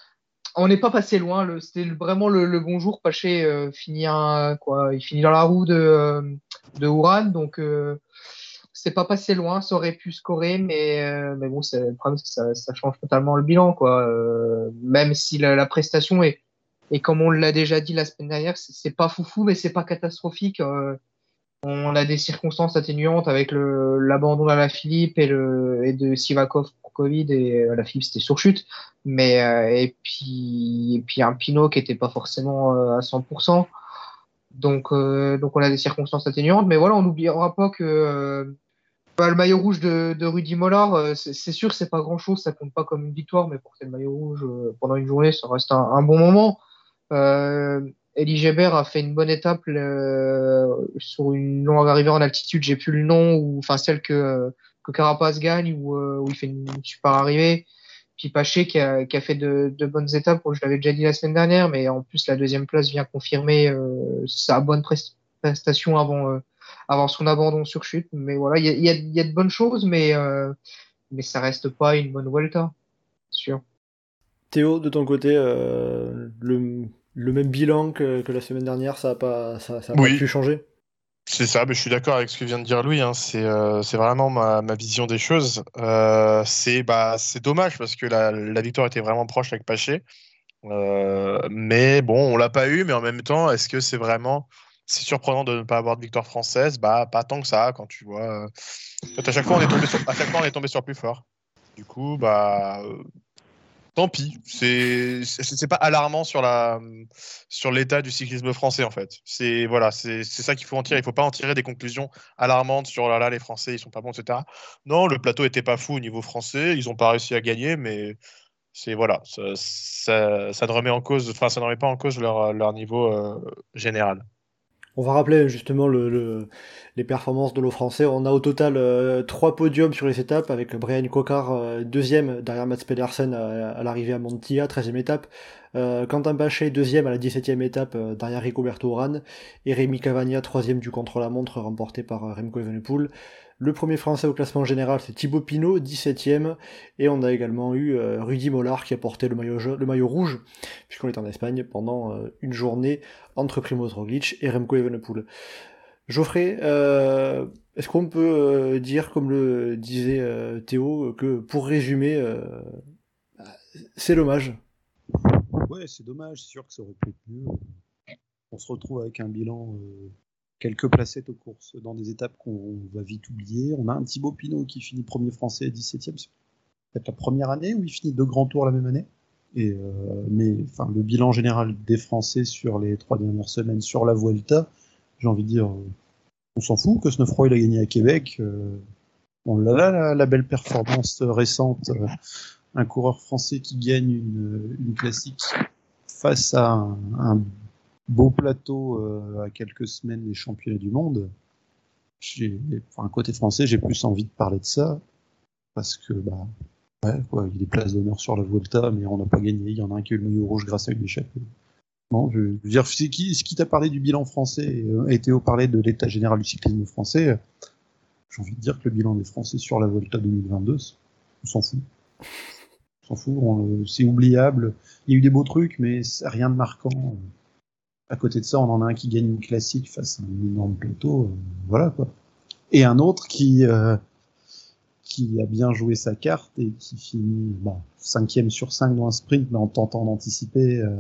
S3: On n'est pas passé loin. le- C'était vraiment le, le bon jour. Paché euh, finit un, quoi, il finit dans la roue de, euh, de Ouran, donc euh, c'est pas passé loin. Ça aurait pu scorer, mais, euh, mais bon, c'est le problème, c'est ça, change totalement le bilan, quoi. Même si la, la prestation est, et comme on l'a déjà dit la semaine dernière, c'est c'est pas foufou, mais c'est pas catastrophique. Euh, on a des circonstances atténuantes avec l'abandon d'Ala Philippe et le et de Sivakov pour Covid et euh, la Philippe c'était surchute mais euh, et puis et puis un Pinot qui était pas forcément euh, à 100%. Donc euh, donc on a des circonstances atténuantes, mais voilà, on n'oubliera pas que euh, bah, le maillot rouge de, de Rudy Mollard, euh, c'est sûr c'est pas grand chose, ça compte pas comme une victoire, mais porter le maillot rouge euh, pendant une journée, ça reste un, un bon moment. Elie Geber a fait une bonne étape euh, sur une longue arrivée en altitude, j'ai plus le nom, ou enfin celle que que Carapace gagne où, euh, où il fait une super arrivée. Puis Paché qui a, qui a fait de, de bonnes étapes, je l'avais déjà dit la semaine dernière, mais en plus la deuxième place vient confirmer euh, sa bonne pres- prestation avant, euh, avant son abandon sur chute. Mais voilà, il y a, y, a, de bonnes choses, mais, euh, mais ça reste pas une bonne Vuelta, sûr.
S1: Théo, de ton côté, euh, le, le même bilan que, que la semaine dernière, ça n'a pas, ça, ça a
S2: Oui.
S1: pas pu changer?
S2: C'est ça, mais je suis d'accord avec ce que vient de dire Louis. hein. C'est euh, vraiment ma, ma vision des choses. Euh, c'est bah, dommage parce que la, la victoire était vraiment proche avec Paché. Euh, mais bon, on l'a pas eu. Mais en même temps, est-ce que c'est vraiment c'est surprenant de ne pas avoir de victoire française? Bah, pas tant que ça quand tu vois. à chaque fois, on est tombé sur, à chaque fois, on est tombé sur plus fort. Du coup, bah. Tant pis, c'est c'est pas alarmant sur la sur l'état du cyclisme français en fait. C'est voilà, c'est ça qu'il faut en tirer. Il faut pas en tirer des conclusions alarmantes sur là là les Français ils sont pas bons etc. Non, le plateau était pas fou au niveau français, ils ont pas réussi à gagner, mais c'est voilà, ça, ça, ça ne remet en cause, enfin ça ne remet pas en cause leur leur niveau euh, général.
S1: On va rappeler justement le, le- les performances de l'eau français. On a au total euh, trois podiums sur les étapes avec Brian Cocard euh, deuxième derrière Mats Pedersen à, l'arrivée à Montilla, 13e étape. Euh, Quentin Paché deuxième à la 17e étape euh, derrière Rigoberto Urán. Et Rémi Cavagna troisième du contre-la-montre remporté par euh, Remco Evenepoel. Le premier français au classement général c'est Thibaut Pinot, 17e. Et on a également eu euh, Rudy Mollard qui a porté le maillot, rouge puisqu'on est en Espagne pendant euh, une journée entre Primoz Roglic et Remco Evenepoel. Geoffrey, euh, est-ce qu'on peut dire, comme le disait Théo, que pour résumer, euh, c'est dommage
S4: Ouais, c'est dommage, c'est sûr que ça aurait pu être mieux. On se retrouve avec un bilan, quelques placettes aux courses dans des étapes qu'on va vite oublier. On a un Thibaut Pinot qui finit premier français à 17ème. C'est peut-être la première année où il finit deux grands tours la même année. Et euh, mais enfin, le bilan général des Français sur les trois dernières semaines sur la Vuelta, j'ai envie de dire, euh, on s'en fout que Snowfroy a gagné à Québec. euh, on l'a là, la, la belle performance récente. euh, un coureur français qui gagne une, une classique face à un, un beau plateau euh, à quelques semaines des championnats du monde. Enfin, côté français, j'ai plus envie de parler de ça parce que bah ouais, quoi, il y a des places d'honneur sur la Vuelta, mais on n'a pas gagné. Il y en a un qui a eu le maillot rouge grâce à une échappée. Bon, je, veux dire, c'est qui, ce qui t'a parlé du bilan français et, euh, et Théo parlait de l'état général du cyclisme français. J'ai envie de dire que le bilan des Français sur la Vuelta 2022, c'est- on s'en fout. On s'en fout, c'est oubliable. Il y a eu des beaux trucs, mais rien de marquant. À côté de ça, on en a un qui gagne une classique face à un énorme plateau, euh, voilà quoi. Et un autre qui euh, qui a bien joué sa carte et qui finit bon, cinquième sur 5 dans un sprint, mais en tentant d'anticiper euh,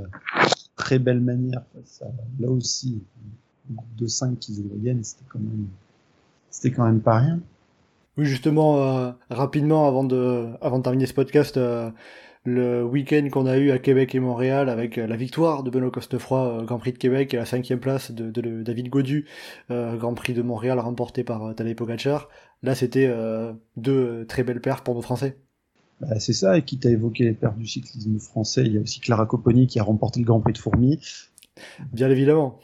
S4: très belle manière. face à- là aussi, un groupe de 5 qui gagnent, c'était quand même c'était quand même pas rien.
S1: Oui, justement, euh, rapidement, avant de, avant de terminer ce podcast, euh, le week-end qu'on a eu à Québec et Montréal avec euh, la victoire de Benoît Costefroy, Grand Prix de Québec, et la cinquième place de, de, David Godu, Grand Prix de Montréal remporté par Tadej Pogacar. Là, c'était deux très belles perfs pour nos Français.
S4: Bah, c'est ça, et quitte à évoquer les perfs du cyclisme français, il y a aussi Clara Copponi qui a remporté le Grand Prix de Fourmi.
S1: Bien évidemment.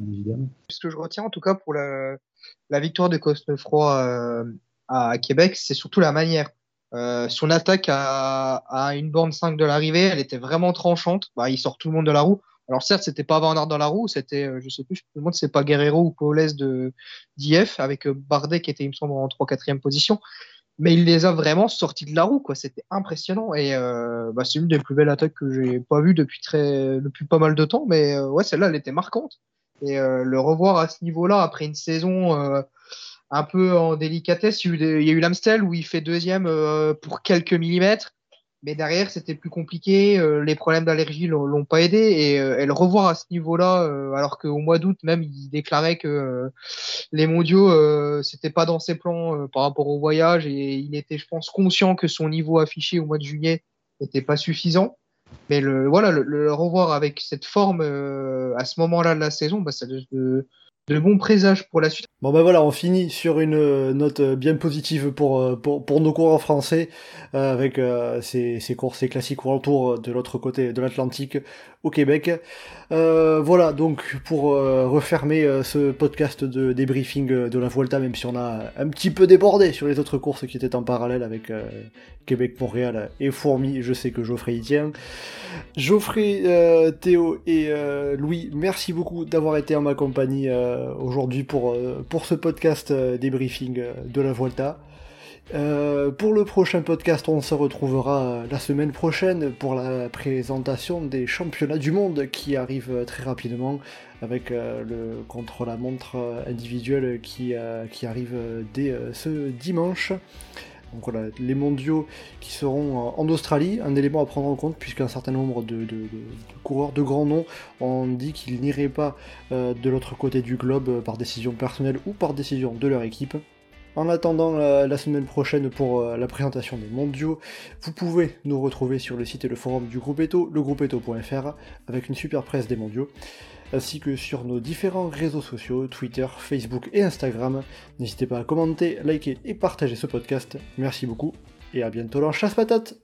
S4: évidemment.
S3: Ce que je retiens en tout cas pour la, la victoire de Costefroy à Québec, c'est surtout la manière. Euh, son attaque à, une bande 5 de l'arrivée, elle était vraiment tranchante. Bah, il sort tout le monde de la roue. Alors certes, c'était pas Van dans la roue, c'était, euh, je sais plus, je me demande c'est pas Guerrero ou Paulès de d'IF avec euh, Bardet qui était, il me semble, en 3-4e position. Mais il les a vraiment sortis de la roue, quoi. C'était impressionnant et bah, c'est une des plus belles attaques que j'ai pas vues depuis très, depuis pas mal de temps. Mais ouais, celle-là, elle était marquante. Et le revoir à ce niveau-là après une saison un peu en délicatesse. Il y a eu l'Amstel où il fait deuxième euh, pour quelques millimètres. Mais derrière, c'était plus compliqué. Euh, les problèmes d'allergie l'ont pas aidé. Et, euh, le revoir à ce niveau-là, alors qu'au mois d'août même, il déclarait que les mondiaux, c'était pas dans ses plans par rapport au voyage. Et il était, je pense, conscient que son niveau affiché au mois de juillet n'était pas suffisant. Mais le, voilà, le, revoir avec cette forme à ce moment-là de la saison, bah, ça, de, de bons présages pour la suite.
S1: Bon ben voilà, on finit sur une euh, note euh, bien positive pour, euh, pour, pour nos français, avec ces, ces courses, ces classiques World Tour de l'autre côté de l'Atlantique au Québec. voilà, donc pour refermer ce podcast de débriefing de la Vuelta, même si on a un petit peu débordé sur les autres courses qui étaient en parallèle avec Québec, Montréal et Fourmi, je sais que Geoffrey y tient. Geoffrey, Théo et Louis, merci beaucoup d'avoir été en ma compagnie aujourd'hui pour, pour ce podcast euh, débriefing euh, de la Volta. Euh, pour le prochain podcast, on se retrouvera la semaine prochaine pour la présentation des championnats du monde qui arrivent très rapidement avec le contre-la-montre individuel qui, qui arrive dès ce dimanche. Donc voilà, les mondiaux qui seront en Australie, un élément à prendre en compte puisqu'un certain nombre de, coureurs de grands noms ont dit qu'ils n'iraient pas euh, de l'autre côté du globe euh, par décision personnelle ou par décision de leur équipe. En attendant la, semaine prochaine pour euh, la présentation des mondiaux, vous pouvez nous retrouver sur le site et le forum du groupe Eto, legroupeeto.fr, avec une super presse des mondiaux ainsi que sur nos différents réseaux sociaux, Twitter, Facebook et Instagram. N'hésitez pas à commenter, liker et partager ce podcast. Merci beaucoup et à bientôt dans Chasse Patate